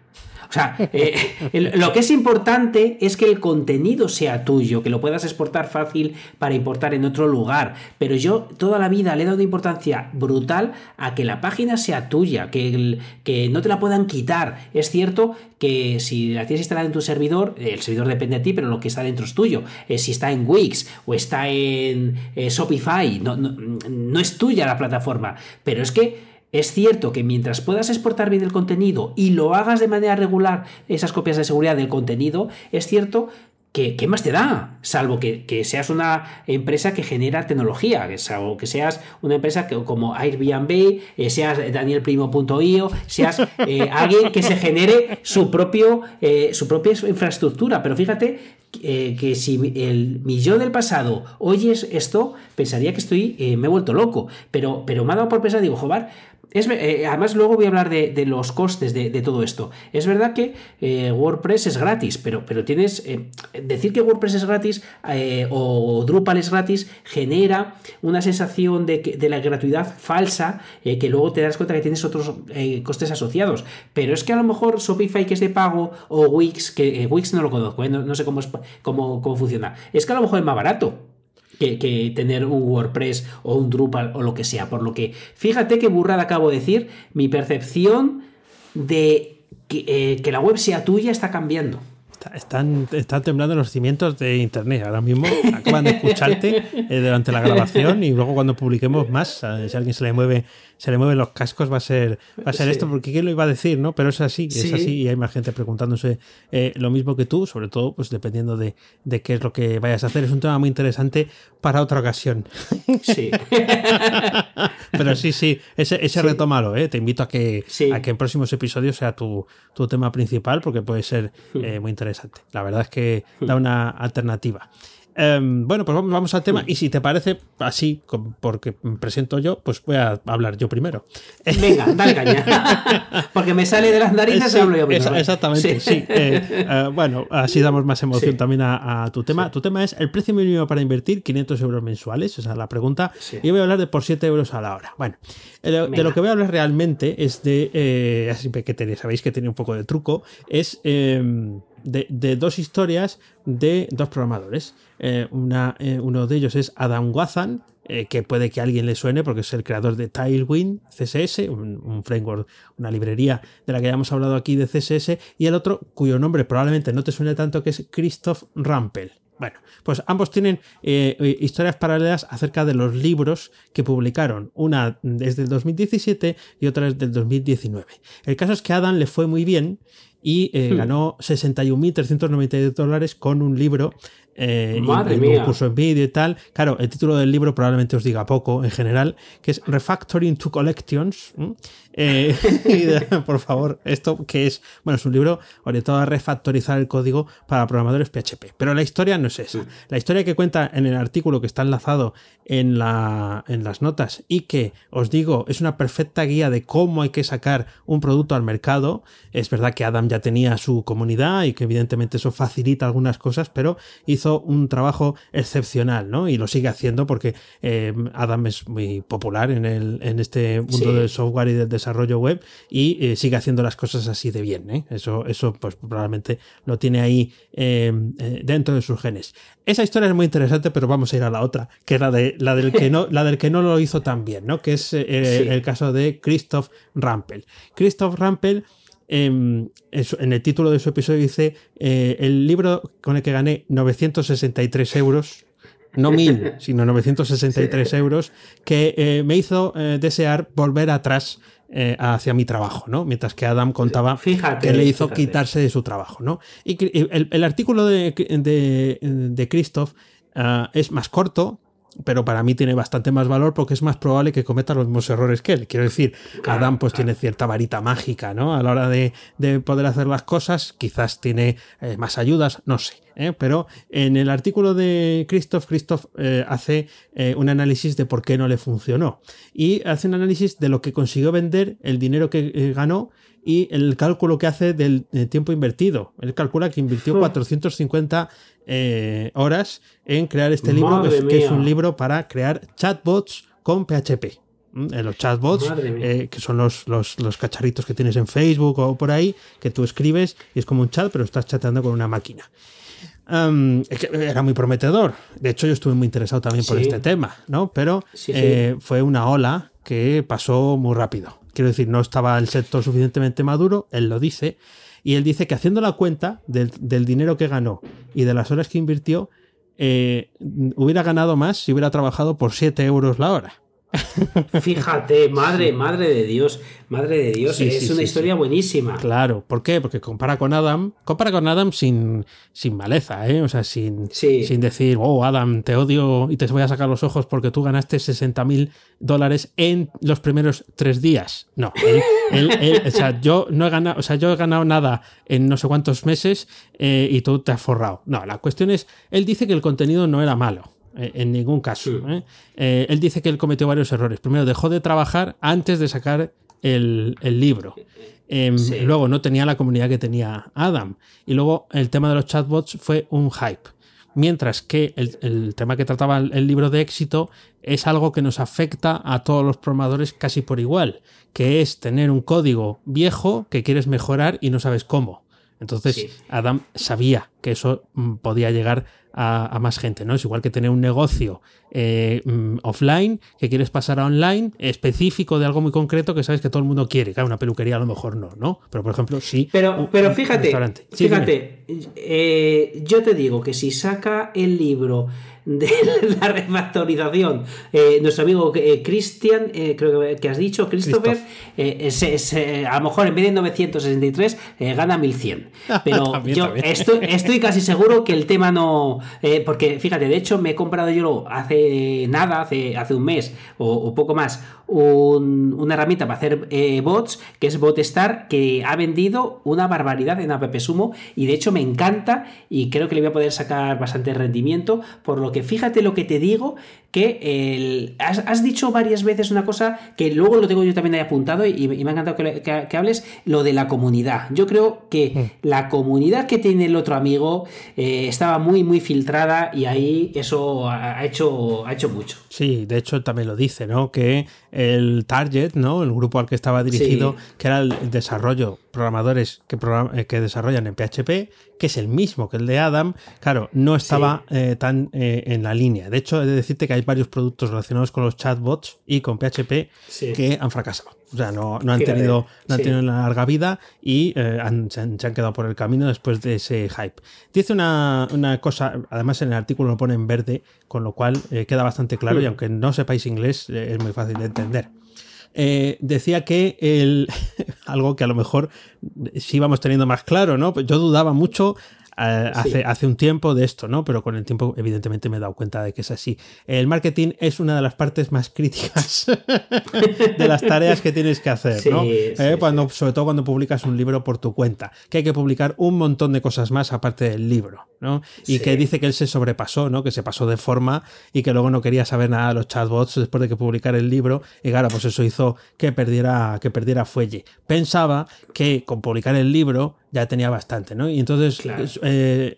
S2: O sea, eh, lo que es importante es que el contenido sea tuyo, que lo puedas exportar fácil para importar en otro lugar. Pero yo toda la vida le he dado importancia brutal a que la página sea tuya, que, que no te la puedan quitar. Es cierto que si la tienes instalada en tu servidor, el servidor depende de ti, pero lo que está dentro es tuyo. Eh, si está en Wix o está en eh, Shopify, no, no es tuya la plataforma. Pero es que es cierto que mientras puedas exportar bien el contenido y lo hagas de manera regular, esas copias de seguridad del contenido, es cierto ¿Qué, más te da? Salvo que, seas una empresa que genera tecnología, salvo que seas una empresa que, como Airbnb, eh, seas danielprimo.io, seas eh, alguien que se genere su, propio, eh, su propia infraestructura. Pero fíjate que si el millón del pasado oyes esto, pensaría que estoy, me he vuelto loco. Pero, pero me ha dado por pensar, digo, Jobar, eh, además, luego voy a hablar de, los costes de, todo esto. Es verdad que eh, WordPress es gratis, pero, pero tienes. Eh, decir que WordPress es gratis o Drupal es gratis genera una sensación de, de la gratuidad falsa que luego te das cuenta que tienes otros costes asociados. Pero es que a lo mejor Shopify, que es de pago, o Wix, que Wix no lo conozco, no, sé cómo, cómo, cómo funciona. Es que a lo mejor es más barato que, tener un WordPress o un Drupal o lo que sea. Por lo que, fíjate qué burrada acabo de decir, mi percepción de que, eh, la web sea tuya está cambiando.
S1: Están, están temblando los cimientos de Internet. Ahora mismo acaban de escucharte eh, durante la grabación y luego cuando publiquemos más, si alguien se le mueve se le mueven los cascos va a ser va a ser esto porque quién lo iba a decir no pero es así es así y hay más gente preguntándose eh, lo mismo que tú sobre todo pues dependiendo de, de, qué es lo que vayas a hacer. Es un tema muy interesante para otra ocasión. Sí. Pero sí sí ese, ese retómalo ¿eh? te invito a que a que en próximos episodios sea tu, tu tema principal porque puede ser hmm. eh, muy interesante. La verdad es que da una alternativa Em, bueno, pues vamos, al tema. Y si te parece, así, porque presento yo, pues voy a hablar yo primero.
S2: Venga, dale caña. porque me sale de las narices y hablo yo primero.
S1: exactamente, sí. Eh, eh, bueno, así damos más emoción también a, tu tema. Tu tema es el precio mínimo para invertir, 500 euros mensuales. Esa es la pregunta. Y voy a hablar de por 7 euros a la hora. Bueno, eh, de, lo que voy a hablar realmente es de. así que sabéis que tiene un poco de truco. Es em, de, dos historias de dos programadores. Eh, eh, uno de ellos es Adam Wathan, eh, que puede que a alguien le suene porque es el creador de Tailwind CSS, un, framework, una librería de la que ya hemos hablado aquí de CSS, y el otro, cuyo nombre probablemente no te suene tanto, que es Christoph Rampel. Bueno, pues ambos tienen historias paralelas acerca de los libros que publicaron. Una desde el 2017 y otra desde el 2019. El caso es que a Adam le fue muy bien y eh, hmm. ganó 61.392 dólares con un libro eh, un curso en vídeo y tal. Claro, el título del libro probablemente os diga poco en general, que es Refactoring to Collections. Eh, por favor, esto que es, bueno, es un libro orientado a refactorizar el código para programadores PHP. Pero la historia no es esa. La historia que cuenta en el artículo que está enlazado en, la, en las notas y que os digo es una perfecta guía de cómo hay que sacar un producto al mercado. Es verdad que Adam ya tenía su comunidad y que evidentemente eso facilita algunas cosas, pero hizo un trabajo excepcional, ¿no? Y lo sigue haciendo porque eh, Adam es muy popular en, el, en este mundo del software y del desarrollo web y eh, sigue haciendo las cosas así de bien. ¿eh? Eso, eso pues probablemente lo tiene ahí dentro de sus genes. Esa historia es muy interesante, pero vamos a ir a la otra, que es la, de, la, del, que no, la del que no lo hizo tan bien, ¿no? que es el caso de Christoph Rampel. Christoph Rampel em, en el título de su episodio dice el libro con el que gané 963 euros no mil, sino 963 euros, que me hizo desear volver atrás eh, hacia mi trabajo, ¿no? Mientras que Adam contaba que le hizo quitarse de su trabajo, ¿no? Y el, artículo de, de, Christoph ah, es más corto, pero para mí tiene bastante más valor porque es más probable que cometa los mismos errores que él. Quiero decir, Adam pues tiene cierta varita mágica, ¿no? A la hora de, poder hacer las cosas, quizás tiene eh, más ayudas, no sé. ¿eh? Pero en el artículo de Christoph, Christoph eh, hace un análisis de por qué no le funcionó. Y hace un análisis de lo que consiguió vender, el dinero que ganó y el cálculo que hace del, tiempo invertido. Él calcula que invirtió 450 hmm. eh, horas en crear este libro, que es, un libro para crear chatbots con PHP. los chatbots, que son los, los, los, cacharritos que tienes en Facebook o por ahí, que tú escribes y es como un chat, pero estás chateando con una máquina. era muy prometedor. De hecho, yo estuve muy interesado también por este tema, ¿no? Pero fue una ola que pasó muy rápido. Quiero decir, no estaba el sector suficientemente maduro, él lo dice, y él dice que haciendo la cuenta del, dinero que ganó y de las horas que invirtió, eh, hubiera ganado más si hubiera trabajado por 7 euros la hora.
S2: Fíjate, madre, madre de Dios, madre de Dios, es una historia buenísima.
S1: Claro, ¿por qué? Porque compara con Adam, compara con Adam sin, sin maleza, ¿eh? O sea, sin, sin decir, oh, Adam, te odio y te voy a sacar los ojos porque tú ganaste 60 mil dólares en los primeros tres días. No, o sea, yo no he ganado, o sea, yo he ganado nada en no sé cuántos meses eh, y tú te has forrado. No, la cuestión es, él dice que el contenido no era malo. Eh, en ningún caso. ¿eh? Eh, él dice que él cometió varios errores. Primero, dejó de trabajar antes de sacar el, libro. Em, luego, no tenía la comunidad que tenía Adam. Y luego, el tema de los chatbots fue un hype. Mientras que el, tema que trataba el, libro de éxito es algo que nos afecta a todos los programadores casi por igual, que es tener un código viejo que quieres mejorar y no sabes cómo. Entonces, Adam sabía que eso mm, podía llegar a, más gente, ¿no? Es igual que tener un negocio eh, mm, offline que quieres pasar a online, específico de algo muy concreto que sabes que todo el mundo quiere. Claro, una peluquería a lo mejor no, ¿no? Pero por ejemplo, sí.
S2: Pero, pero fíjate, fíjate, eh, yo te digo que si saca el libro de la refactorización. Eh, nuestro amigo eh, Christian, eh, creo que has dicho, Christopher, a lo mejor en vez de 963 gana 1100. Pero yo estoy, estoy, casi seguro que el tema no. porque fíjate, de hecho, me he comprado yo hace nada, hace, hace un mes o, poco más, una herramienta para hacer bots, que es Botstar, que ha vendido una barbaridad en App Sumo y de hecho me encanta y creo que le voy a poder sacar bastante rendimiento, por lo que fíjate lo que te digo, que el, has, dicho varias veces una cosa que luego lo tengo yo también ahí apuntado y, me ha encantado que, hables, lo de la comunidad. Yo creo que mm. la comunidad que tiene el otro amigo eh, estaba muy, muy filtrada y ahí eso ha hecho, ha hecho mucho.
S1: Sí, de hecho también lo dice, ¿no? Que el target, ¿no? El grupo al que estaba dirigido, que era el desarrollo, programadores que, eh, que desarrollan en PHP, que es el mismo que el de Adam, claro, no estaba eh, tan en la línea. De hecho, he de decirte que hay varios productos relacionados con los chatbots y con PHP que han fracasado. O sea, no, han, tenido, no han tenido una larga vida y eh, se, han, quedado por el camino después de ese hype. Dice una, cosa, además en el artículo lo pone en verde, con lo cual eh, queda bastante claro y hmm. aunque no sepáis inglés eh, es muy fácil de entender. decía que el, algo que a lo mejor sí vamos teniendo más claro, ¿no? Yo dudaba mucho eh, hace, hace un tiempo de esto, ¿no? Pero con el tiempo, evidentemente, me he dado cuenta de que es así. El marketing es una de las partes más críticas de las tareas que tienes que hacer, ¿no? Eh, cuando, sobre todo cuando publicas un libro por tu cuenta, que hay que publicar un montón de cosas más aparte del libro, ¿no? Y que dice que él se sobrepasó, ¿no? Que se pasó de forma y que luego no quería saber nada de los chatbots después de que publicara el libro. Y claro, pues eso hizo que perdiera, que perdiera fuelle. Pensaba que con publicar el libro ya tenía bastante, ¿no? Y entonces, eh,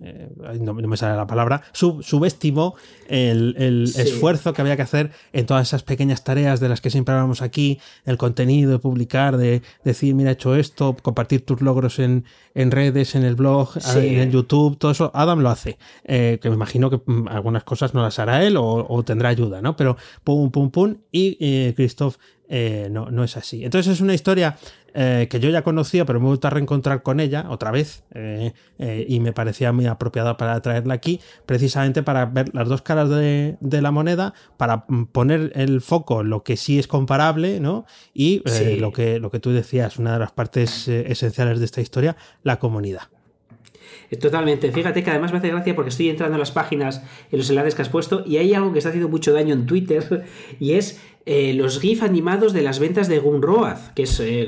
S1: eh, no, me sale la palabra, subestimó el, esfuerzo que había que hacer en todas esas pequeñas tareas de las que siempre hablamos aquí, el contenido, de publicar, de decir, mira, he hecho esto, compartir tus logros en, redes, en el blog, en YouTube, todo eso, Adam lo hace. Eh, que me imagino que mm, algunas cosas no las hará él o, tendrá ayuda, ¿no? Pero pum, pum, pum, y Christoph no, no es así. Entonces es una historia eh, que yo ya conocía, pero me he vuelto a reencontrar con ella otra vez eh, eh, y me parecía muy apropiada para traerla aquí, precisamente para ver las dos caras de, la moneda, para poner el foco en lo que sí es comparable, ¿no? Y lo, que, lo que tú decías, una de las partes esenciales de esta historia, la comunidad.
S2: Totalmente. Fíjate que además me hace gracia porque estoy entrando en las páginas, en los enlaces que has puesto, y hay algo que está haciendo mucho daño en Twitter, y es eh, los GIF animados de las ventas de Gumroad, que es, eh,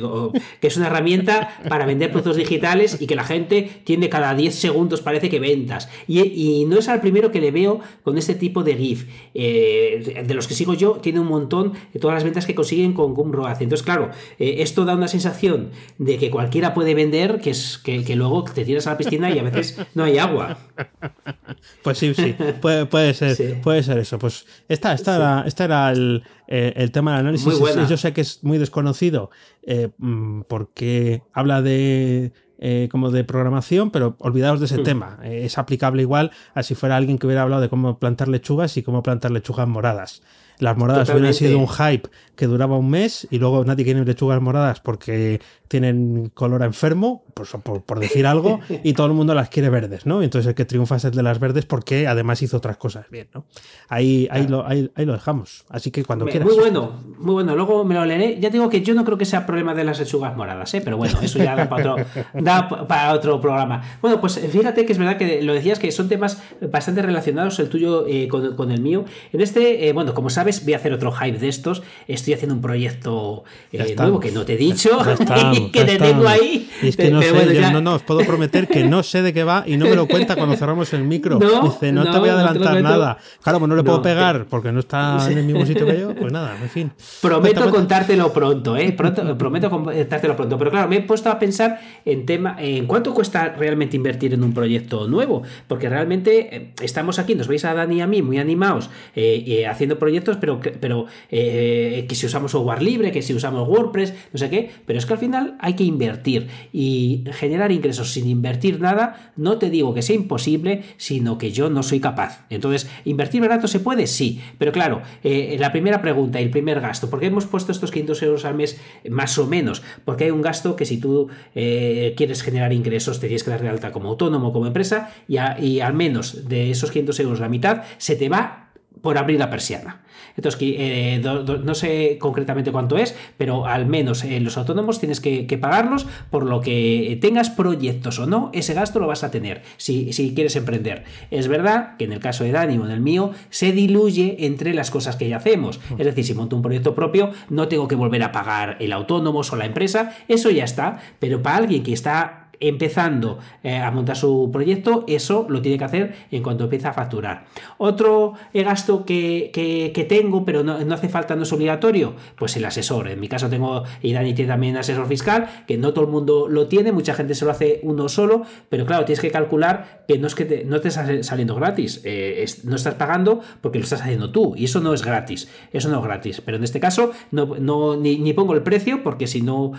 S2: que es una herramienta para vender productos digitales y que la gente tiene cada 10 segundos, parece que ventas. Y, no es al primero que le veo con este tipo de GIF. Eh, de los que sigo yo, tiene un montón de todas las ventas que consiguen con Gumroad. Entonces, claro, esto da una sensación de que cualquiera puede vender, que es que, que luego te tiras a la piscina y a veces no hay agua.
S1: Pues sí, sí, puede, ser, puede ser eso. Pues esta, esta era, este era el, eh, el, tema del análisis. Yo sé que es muy desconocido eh, mm, porque habla de eh, como de programación, pero olvidaos de ese hmm. tema. es aplicable igual a si fuera alguien que hubiera hablado de cómo plantar lechugas y cómo plantar lechugas moradas. Las moradas hubieran sido un hype que duraba un mes y luego nadie quiere lechugas moradas porque tienen color enfermo, por, por, decir algo, y todo el mundo las quiere verdes, ¿no? Entonces el que triunfa es el de las verdes porque además hizo otras cosas bien, ¿no? Ahí, ahí, lo, ahí, lo dejamos. Así que cuando quieras.
S2: Muy bueno, muy bueno. Luego me lo leeré. Ya digo que yo no creo que sea problema de las lechugas moradas, ¿eh? Pero bueno, eso ya da para otro, da para otro programa. Bueno, pues fíjate que es verdad que lo decías que son temas bastante relacionados, el tuyo eh, con, el mío. En este, eh, bueno, como sabes, voy a hacer otro hype de estos. Estoy haciendo un proyecto eh, nuevo que no te he dicho. que te tengo ahí.
S1: es que no sé, no, no, os puedo prometer que no sé de qué va y no me lo cuenta cuando cerramos el micro. Dice, no, te voy a adelantar nada. Claro, pues no le puedo pegar porque no está en el mismo sitio que yo, pues nada, en fin.
S2: Prometo contártelo pronto, ¿eh? Pronto, prometo contártelo pronto. Pero claro, me he puesto a pensar en tema, en cuánto cuesta realmente invertir en un proyecto nuevo, porque realmente eh, estamos aquí, nos veis a Dani y a mí muy animados eh, haciendo proyectos, pero, pero eh, si usamos software libre, que si usamos WordPress, no sé qué, pero es que al final hay que invertir y generar ingresos sin invertir nada, no te digo que sea imposible, sino que yo no soy capaz. Entonces, ¿invertir barato se puede? Sí, pero claro, eh, la primera pregunta y el primer gasto, ¿por qué hemos puesto estos 500 euros al mes más o menos? Porque hay un gasto que si tú eh, quieres generar ingresos te tienes que dar de alta como autónomo, como empresa, y, y al menos de esos 500 euros la mitad se te va por abrir la persiana. Entonces, eh, no sé concretamente cuánto es, pero al menos en los autónomos tienes que, pagarlos por lo que tengas proyectos o no, ese gasto lo vas a tener si, quieres emprender. Es verdad que en el caso de Dani o en el mío se diluye entre las cosas que ya hacemos. Es decir, si monto un proyecto propio, no tengo que volver a pagar el autónomo o la empresa, eso ya está, pero para alguien que está empezando eh, a montar su proyecto, eso lo tiene que hacer en cuanto empieza a facturar. Otro eh, gasto que, tengo, pero no, hace falta, no es obligatorio, pues el asesor. En mi caso tengo, y Dani tiene también asesor fiscal, que no todo el mundo lo tiene, mucha gente se lo hace uno solo, pero claro, tienes que calcular que no es que te, no te saliendo gratis, eh, no estás pagando porque lo estás haciendo tú, y eso no es gratis, eso no es gratis, pero en este caso no, no ni, pongo el precio porque si no,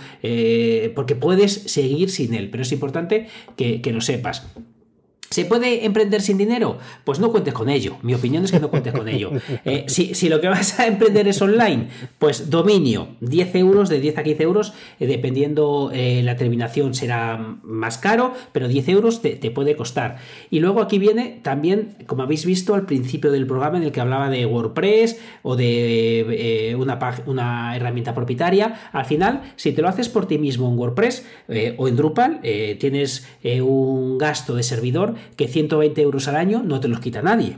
S2: porque puedes seguir sin él, pero es importante que, que lo sepas. ¿Se puede emprender sin dinero? Pues no cuentes con ello. Mi opinión es que no cuentes con ello. Eh, si, lo que vas a emprender es online, pues dominio, 10 euros, de 10 a 15 euros, eh, dependiendo eh, la terminación será más caro, pero 10 euros te, puede costar. Y luego aquí viene también, como habéis visto al principio del programa en el que hablaba de WordPress o de una, una, herramienta propietaria, al final, si te lo haces por ti mismo en WordPress o en Drupal, tienes un gasto de servidor que 120 euros al año no te los quita nadie.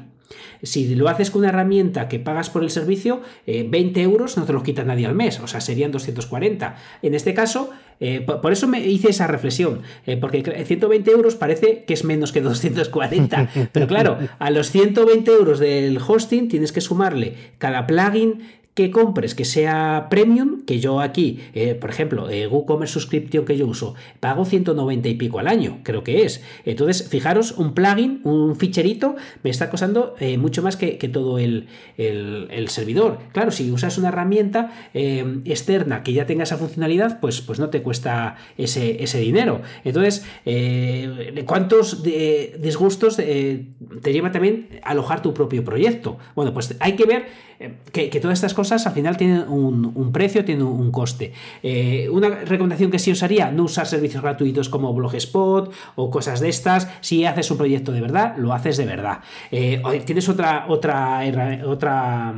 S2: Si lo haces con una herramienta que pagas por el servicio, 20 eh, euros no te los quita nadie al mes, o sea, serían 240. En este caso, eh, por, eso me hice esa reflexión, eh, porque 120 euros parece que es menos que 240, pero claro, a los 120 euros del hosting tienes que sumarle cada plugin, que compres que sea premium, que yo aquí, eh, por ejemplo, eh, WooCommerce Subscription que yo uso, pago 190 y pico al año, creo que es. Entonces, fijaros, un plugin, un ficherito, me está costando eh, mucho más que, todo el, servidor. Claro, si usas una herramienta eh, externa que ya tenga esa funcionalidad, pues, pues no te cuesta ese, ese dinero. Entonces, ¿cuántos disgustos te lleva también alojar tu propio proyecto? Bueno, pues hay que ver que, todas estas cosas al final tienen un, precio, tienen un, coste. Eh, una recomendación que sí os haría, no usar servicios gratuitos como Blogspot o cosas de estas. Si haces un proyecto de verdad, lo haces de verdad. Eh, tienes otra, otra, otra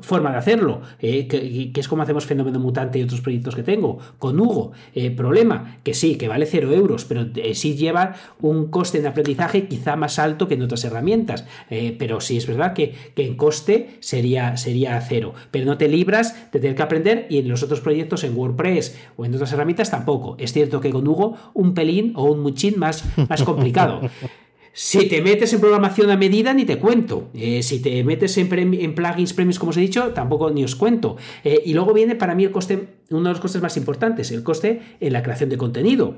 S2: forma de hacerlo, eh, que, es como hacemos Fenómeno Mutante y otros proyectos que tengo, con Hugo. Eh, problema, que sí, que vale cero euros, pero eh, sí lleva un coste de aprendizaje quizá más alto que en otras herramientas. pero sí es verdad que, en coste sería, sería cero. Pero no te libras de tener que aprender y en los otros proyectos, en WordPress o en otras herramientas, tampoco. Es cierto que con Hugo un pelín o un muchín más, más complicado. Si te metes en programación a medida, ni te cuento. Eh, si te metes en, plugins premios, como os he dicho, tampoco ni os cuento. Eh, y luego viene para mí el coste, uno de los costes más importantes, el coste en la creación de contenido.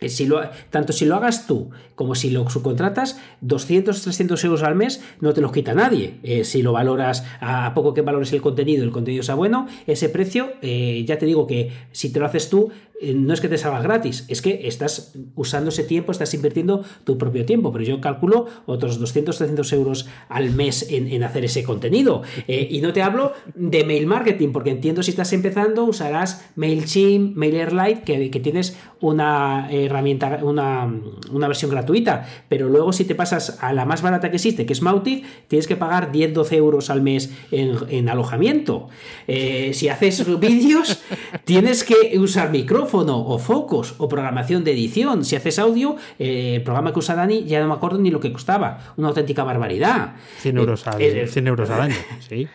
S2: Eh, tanto si lo hagas tú como si lo subcontratas, 200, 300 euros al mes no te los quita nadie. Eh, si lo valoras a poco que valores el contenido, el contenido sea bueno, ese precio, eh, ya te digo que si te lo haces tú, no es que te salga gratis, es que estás usando ese tiempo, estás invirtiendo tu propio tiempo, pero yo calculo otros 200, 300 euros al mes en, hacer ese contenido. Y no te hablo de mail marketing, porque entiendo si estás empezando usarás MailChimp, MailerLite, que, que tienes una herramienta, una, una, versión gratuita, pero luego si te pasas a la más barata que existe, que es Mautic, tienes que pagar 10, 12 euros al mes en, alojamiento. Eh, si haces vídeos, tienes que usar micrófono o focos o programación de edición. Si haces audio, eh, el programa que usa Dani ya no me acuerdo ni lo que costaba. Una auténtica barbaridad.
S1: 100 euros al, 100 euros al año, sí.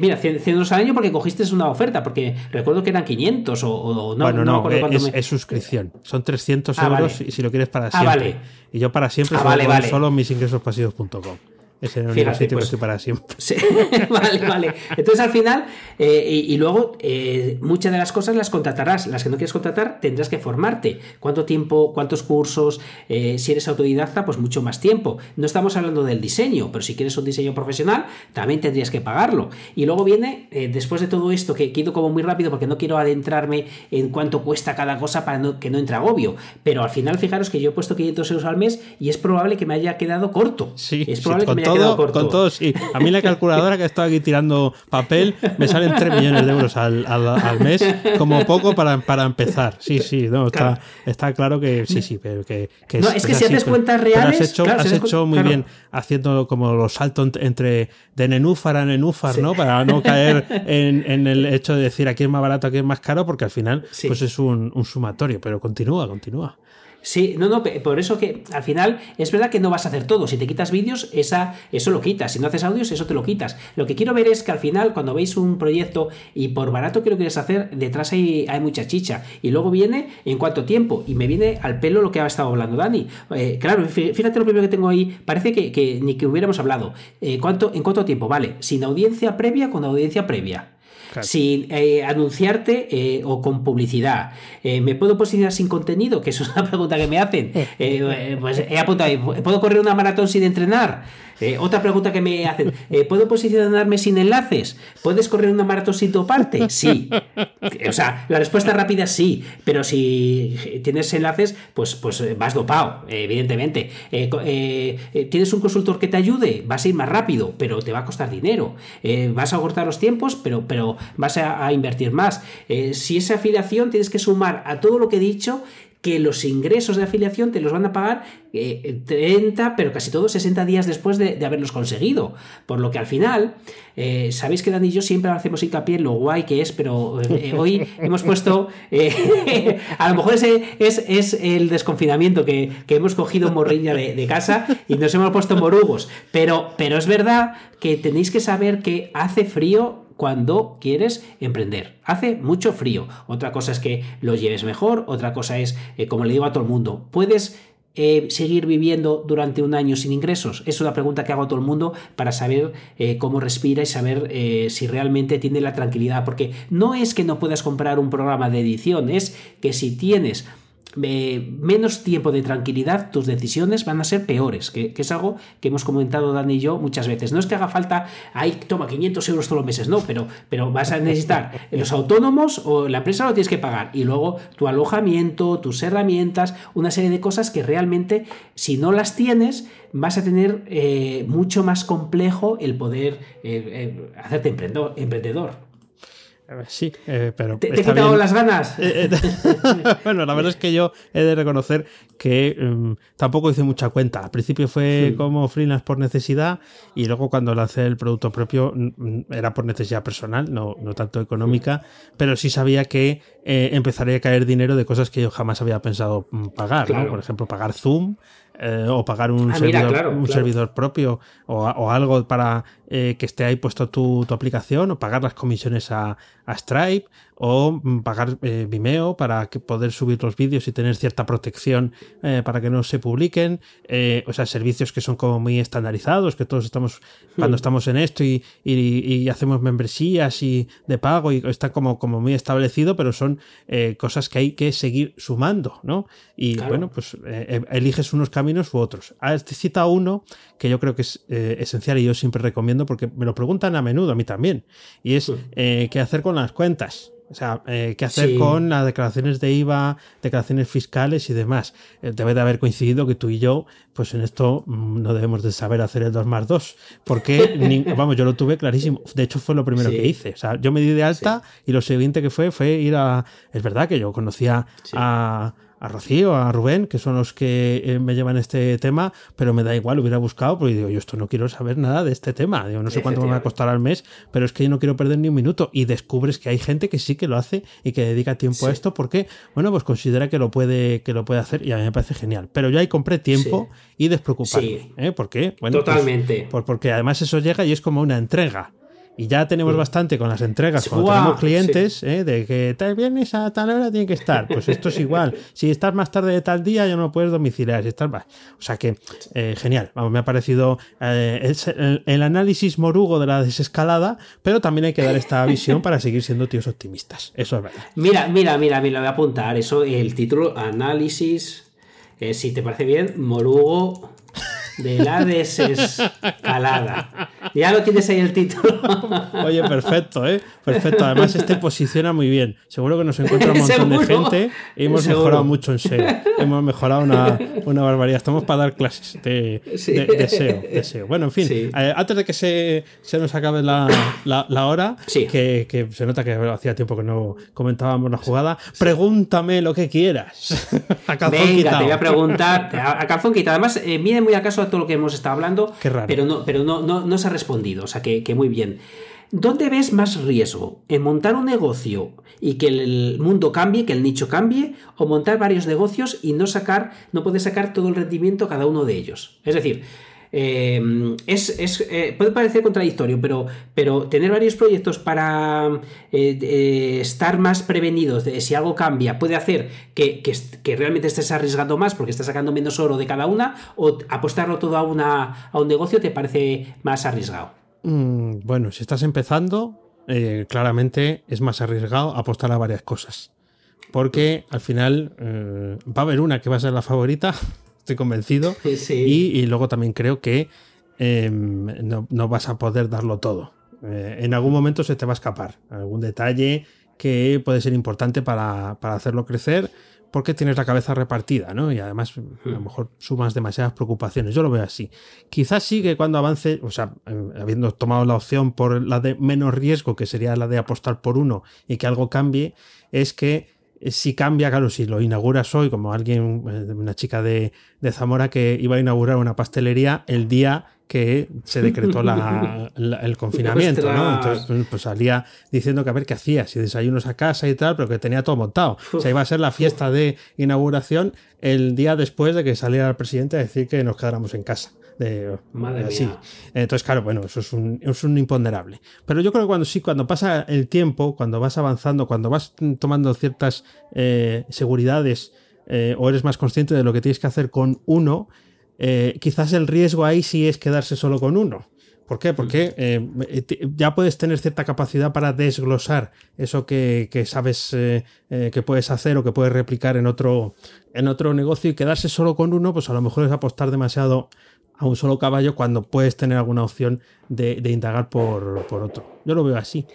S2: Mira, 100, euros al año porque cogiste una oferta, porque recuerdo que eran 500 o, no.
S1: Bueno, no, es, suscripción. Son 300 ah, euros y si lo quieres para ah, siempre. Y yo para siempre ah, solo, vale, solo misingresospasivos.com. Es el único sitio que pues, para siempre.
S2: vale, vale. Entonces al final, eh, y, luego, eh, muchas de las cosas las contratarás. Las que no quieres contratar, tendrás que formarte. ¿Cuánto tiempo, cuántos cursos? Eh, si eres autodidacta, pues mucho más tiempo. No estamos hablando del diseño, pero si quieres un diseño profesional, también tendrías que pagarlo. Y luego viene, después de todo esto, que quiero como muy rápido porque no quiero adentrarme en cuánto cuesta cada cosa para que no entre agobio. Pero al final, fijaros que yo he puesto 500 euros al mes y es probable que me haya quedado corto.
S1: Sí,
S2: es
S1: probable que me con todo, sí. A mí la calculadora que estado aquí tirando papel me salen 3 millones de euros al, mes, como poco para, para empezar. Sí, sí, no, está, está claro que sí, sí, pero que,
S2: no, es, que si haces cuentas reales.
S1: has hecho, has hecho muy bien haciendo como los saltos entre de nenúfar a nenúfar, ¿no? Para no caer en, en, el hecho de decir aquí es más barato, aquí es más caro, porque al final pues es un, un sumatorio, pero continúa, continúa.
S2: Sí, no, no, por eso que al final es verdad que no vas a hacer todo. Si te quitas vídeos, esa, eso lo quitas. Si no haces audios, eso te lo quitas. Lo que quiero ver es que al final, cuando veis un proyecto y por barato que lo quieres hacer, detrás hay, hay mucha chicha. Y luego viene en cuánto tiempo. Y me viene al pelo lo que ha estado hablando Dani. Eh, claro, fíjate lo primero que tengo ahí. Parece que, ni que hubiéramos hablado. Eh, ¿cuánto, ¿En cuánto tiempo? Vale, sin audiencia previa, con audiencia previa sin eh, anunciarte eh, o con publicidad. Eh, ¿Me puedo posicionar sin contenido? Que es una pregunta que me hacen. pues he apuntado, ¿puedo correr una maratón sin entrenar? Eh, otra pregunta que me hacen, eh, ¿puedo posicionarme sin enlaces? ¿Puedes correr una maratón sin toparte? Sí. O sea, la respuesta rápida es sí, pero si tienes enlaces, pues, pues eh, vas dopado, evidentemente. ¿Tienes un consultor que te ayude? Vas a ir más rápido, pero te va a costar dinero. vas a acortar los tiempos, pero, pero vas a invertir más. si esa afiliación tienes que sumar a todo lo que he dicho que los ingresos de afiliación te los van a pagar 30, eh, pero casi todos 60 días después de, haberlos conseguido. Por lo que al final, eh, sabéis que Dan y yo siempre hacemos hincapié en lo guay que es, pero eh, hoy hemos puesto, a lo mejor ese es, el desconfinamiento que, hemos cogido morriña de, de, casa y nos hemos puesto morugos. Pero, pero es verdad que tenéis que saber que hace frío cuando quieres emprender. Hace mucho frío. Otra cosa es que lo lleves mejor, otra cosa es, eh, como le digo a todo el mundo, puedes eh, seguir viviendo durante un año sin ingresos? Es una pregunta que hago a todo el mundo para saber eh, cómo respira y saber si realmente tiene la tranquilidad. Porque no es que no puedas comprar un programa de edición, es que si tienes menos tiempo de tranquilidad, tus decisiones van a ser peores, que, es algo que hemos comentado Dani y yo muchas veces. No es que haga falta, ahí toma 500 euros todos los meses, no, pero, pero vas a necesitar los autónomos o la empresa lo tienes que pagar y luego tu alojamiento, tus herramientas, una serie de cosas que realmente si no las tienes vas a tener eh, mucho más complejo el poder eh, eh, hacerte emprendedor.
S1: Sí, eh, pero.
S2: ¿Te, he quitado las ganas?
S1: Eh, eh, bueno, la verdad es que yo he de reconocer que em, tampoco hice mucha cuenta. Al principio fue como freelance por necesidad y luego cuando lancé el producto propio era por necesidad personal, no, no tanto económica, pero sí sabía que empezaría a caer dinero de cosas que yo jamás había pensado mm, pagar. Por ejemplo, pagar Zoom. o pagar un, ah, servidor, un servidor propio o, algo para que esté ahí puesto tu, tu, aplicación o pagar las comisiones a, a Stripe o mm, pagar eh, Vimeo para que poder subir los vídeos y tener cierta protección eh, para que no se publiquen. Eh, o sea, servicios que son como muy estandarizados, que todos estamos, cuando hmm. estamos en esto y, y, hacemos membresías y de pago y está como, como muy establecido, pero son cosas que hay que seguir sumando, ¿no? Y bueno, pues eliges unos caminos u otros. Has citado uno que yo creo que es esencial y yo siempre recomiendo porque me lo preguntan a menudo, a mí también, y es qué hacer con las cuentas. O sea, eh, ¿qué hacer con las declaraciones de IVA, declaraciones fiscales y demás? Eh, debe de haber coincidido que tú y yo, pues en esto mm, no debemos de saber hacer el 2 más 2. Porque, vamos, yo lo tuve clarísimo. De hecho, fue lo primero que hice. O sea, yo me di de alta y lo siguiente que fue fue ir a... Es verdad que yo conocía a a Rocío, a Rubén, que son los que eh, me llevan este tema, pero me da igual, hubiera buscado, porque digo, yo esto no quiero saber nada de este tema. Digo, no sé cuánto me va a costar al mes, pero es que yo no quiero perder ni un minuto. Y descubres que hay gente que sí que lo hace y que dedica tiempo a esto porque, bueno, pues considera que lo puede, que lo puede hacer y a mí me parece genial. Pero yo ahí compré tiempo y despreocuparme. ¿eh? ¿Por qué?
S2: Bueno, pues, Totalmente.
S1: Pues, porque además eso llega y es como una entrega. Y ya tenemos bastante con las entregas cuando tenemos clientes, ¿eh? de que tal vienes a tal hora tiene que estar. Pues esto es igual. Si estás más tarde de tal día, ya no puedes domiciliar. Si estás más. O sea que, eh, genial. Vamos, me ha parecido eh, el, análisis morugo de la desescalada, pero también hay que dar esta visión para seguir siendo tíos optimistas. Eso es verdad.
S2: Mira, mira, mira, me lo voy a apuntar. Eso, el título, análisis. si te parece bien, morugo de la desescalada. Ya lo tienes ahí el título.
S1: Oye, perfecto, ¿eh? Perfecto. Además, este posiciona muy bien. Seguro que nos encuentra un montón de gente y hemos mejorado mucho en SEO. Hemos mejorado una, una barbaridad. Estamos para dar clases de, SEO, Bueno, en fin, eh, antes de que se, se nos acabe la, la, hora, que, que, se nota que hacía tiempo que no comentábamos la jugada, pregúntame lo que quieras.
S2: a Venga, te voy a preguntar. A, calzón quitado. Además, eh, viene muy acaso todo lo que hemos estado hablando, pero no, pero no, no, se ha respondido, o sea que, muy bien. ¿Dónde ves más riesgo? ¿En montar un negocio y que el mundo cambie, que el nicho cambie? ¿O montar varios negocios y no sacar, no poder sacar todo el rendimiento cada uno de ellos? Es decir, eh, es, eh, puede parecer contradictorio, pero, pero tener varios proyectos para eh, estar más prevenidos de si algo cambia puede hacer que, realmente estés arriesgando más porque estás sacando menos oro de cada una o apostarlo todo a, una, a un negocio te parece más arriesgado.
S1: Mm, bueno, si estás empezando, claramente es más arriesgado apostar a varias cosas. Porque al final va a haber una que va a ser la favorita estoy convencido. Y, luego también creo que em, no, vas a poder darlo todo. Eh, en algún momento se te va a escapar algún detalle que puede ser importante para, hacerlo crecer porque tienes la cabeza repartida, ¿no? Y además a lo hmm. mejor sumas demasiadas preocupaciones. Yo lo veo así. Quizás sí que cuando avance, o sea, em, habiendo tomado la opción por la de menos riesgo, que sería la de apostar por uno y que algo cambie, es que si cambia, claro, si lo inauguras hoy, como alguien, eh, una chica de, Zamora que iba a inaugurar una pastelería el día que se decretó el confinamiento, ¿no? Entonces pues, pues salía diciendo que a ver qué hacía, si desayunos a casa y tal, pero que tenía todo montado. O sea, iba a ser la fiesta de inauguración el día después de que saliera el presidente a decir que nos quedáramos en casa.
S2: Madre mía.
S1: Entonces, claro, bueno, eso es un, es un, imponderable. Pero yo creo que cuando sí, cuando pasa el tiempo, cuando vas avanzando, cuando vas tomando ciertas eh, seguridades eh, o eres más consciente de lo que tienes que hacer con uno, eh, quizás el riesgo ahí sí es quedarse solo con uno. ¿Por qué? Porque ya puedes tener cierta capacidad para desglosar eso que, que sabes que puedes hacer o que puedes replicar en otro, en otro negocio y quedarse solo con uno, pues a lo mejor es apostar demasiado a un solo caballo cuando puedes tener alguna opción de, de indagar por, por otro. Yo lo veo así.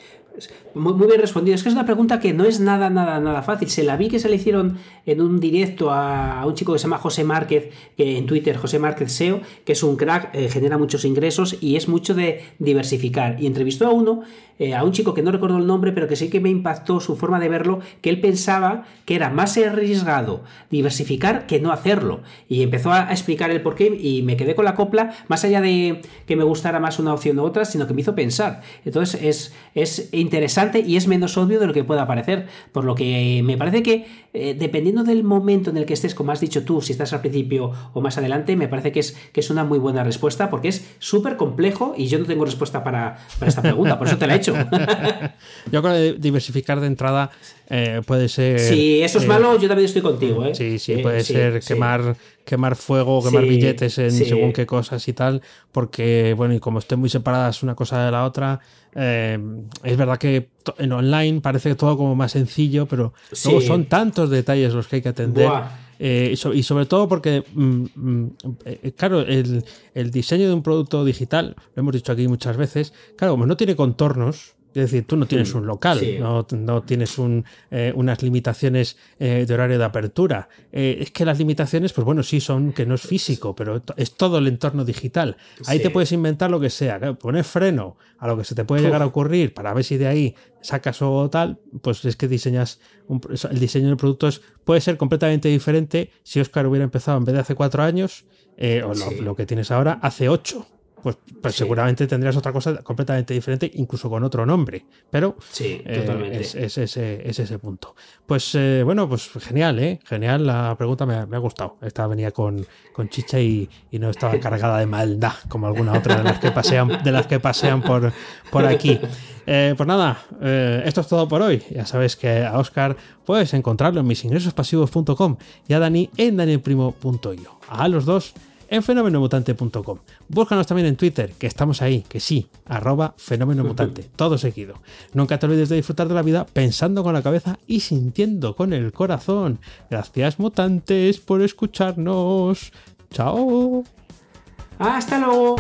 S2: Muy, bien respondido. Es que es una pregunta que no es nada, nada, nada fácil. Se la vi que se le hicieron en un directo a, un chico que se llama José Márquez, que en Twitter, José Márquez SEO, que es un crack, eh, genera muchos ingresos y es mucho de diversificar. Y entrevistó a uno, eh, a un chico que no recuerdo el nombre, pero que sí que me impactó su forma de verlo, que él pensaba que era más arriesgado diversificar que no hacerlo. Y empezó a explicar el porqué y me quedé con la copla, más allá de que me gustara más una opción u otra, sino que me hizo pensar. Entonces es, es interesante y es menos obvio de lo que pueda parecer. Por lo que me parece que eh, dependiendo del momento en el que estés, como has dicho tú, si estás al principio o más adelante, me parece que es, que es una muy buena respuesta porque es súper complejo y yo no tengo respuesta para, esta pregunta. Por eso te la he hecho hecho.
S1: yo creo que diversificar de entrada eh, puede ser.
S2: Si eso es malo, yo también estoy contigo. ¿eh?
S1: Sí, sí, puede ser quemar, quemar fuego, quemar billetes en según qué cosas y tal, porque, bueno, y como estén muy separadas una cosa de la otra, eh, es verdad que en online parece todo como más sencillo, pero luego son tantos detalles los que hay que atender. Eh, y sobre todo porque, mm, mm, eh, claro, el, el, diseño de un producto digital, lo hemos dicho aquí muchas veces, claro, como no tiene contornos, es decir, tú no tienes un local, no, no, tienes un, eh, unas limitaciones eh, de horario de apertura. Eh, es que las limitaciones, pues bueno, sí son que no es físico, pero es todo el entorno digital. Ahí te puedes inventar lo que sea. Poner freno a lo que se te puede llegar a ocurrir para ver si de ahí sacas o tal, pues es que diseñas el diseño del producto puede ser completamente diferente si Oscar hubiera empezado en vez de hace cuatro años, o lo, lo que tienes ahora, hace ocho pues, pues seguramente tendrías otra cosa completamente diferente, incluso con otro nombre. Pero
S2: sí, eh,
S1: es, ese, ese, punto. Pues eh, bueno, pues genial, ¿eh? Genial, la pregunta me, ha gustado. Esta venía con, con chicha y, no estaba cargada de maldad, como alguna otra de las que pasean, de las que pasean por, por aquí. Eh, pues nada, esto es todo por hoy. Ya sabes que a Oscar puedes encontrarlo en misingresospasivos.com y a Dani en danielprimo.io. A los dos en fenomenomutante.com. Búscanos también en Twitter, que estamos ahí, que sí, arroba fenomenomutante, todo seguido. Nunca te olvides de disfrutar de la vida pensando con la cabeza y sintiendo con el corazón. Gracias mutantes por escucharnos. Chao.
S2: Hasta luego.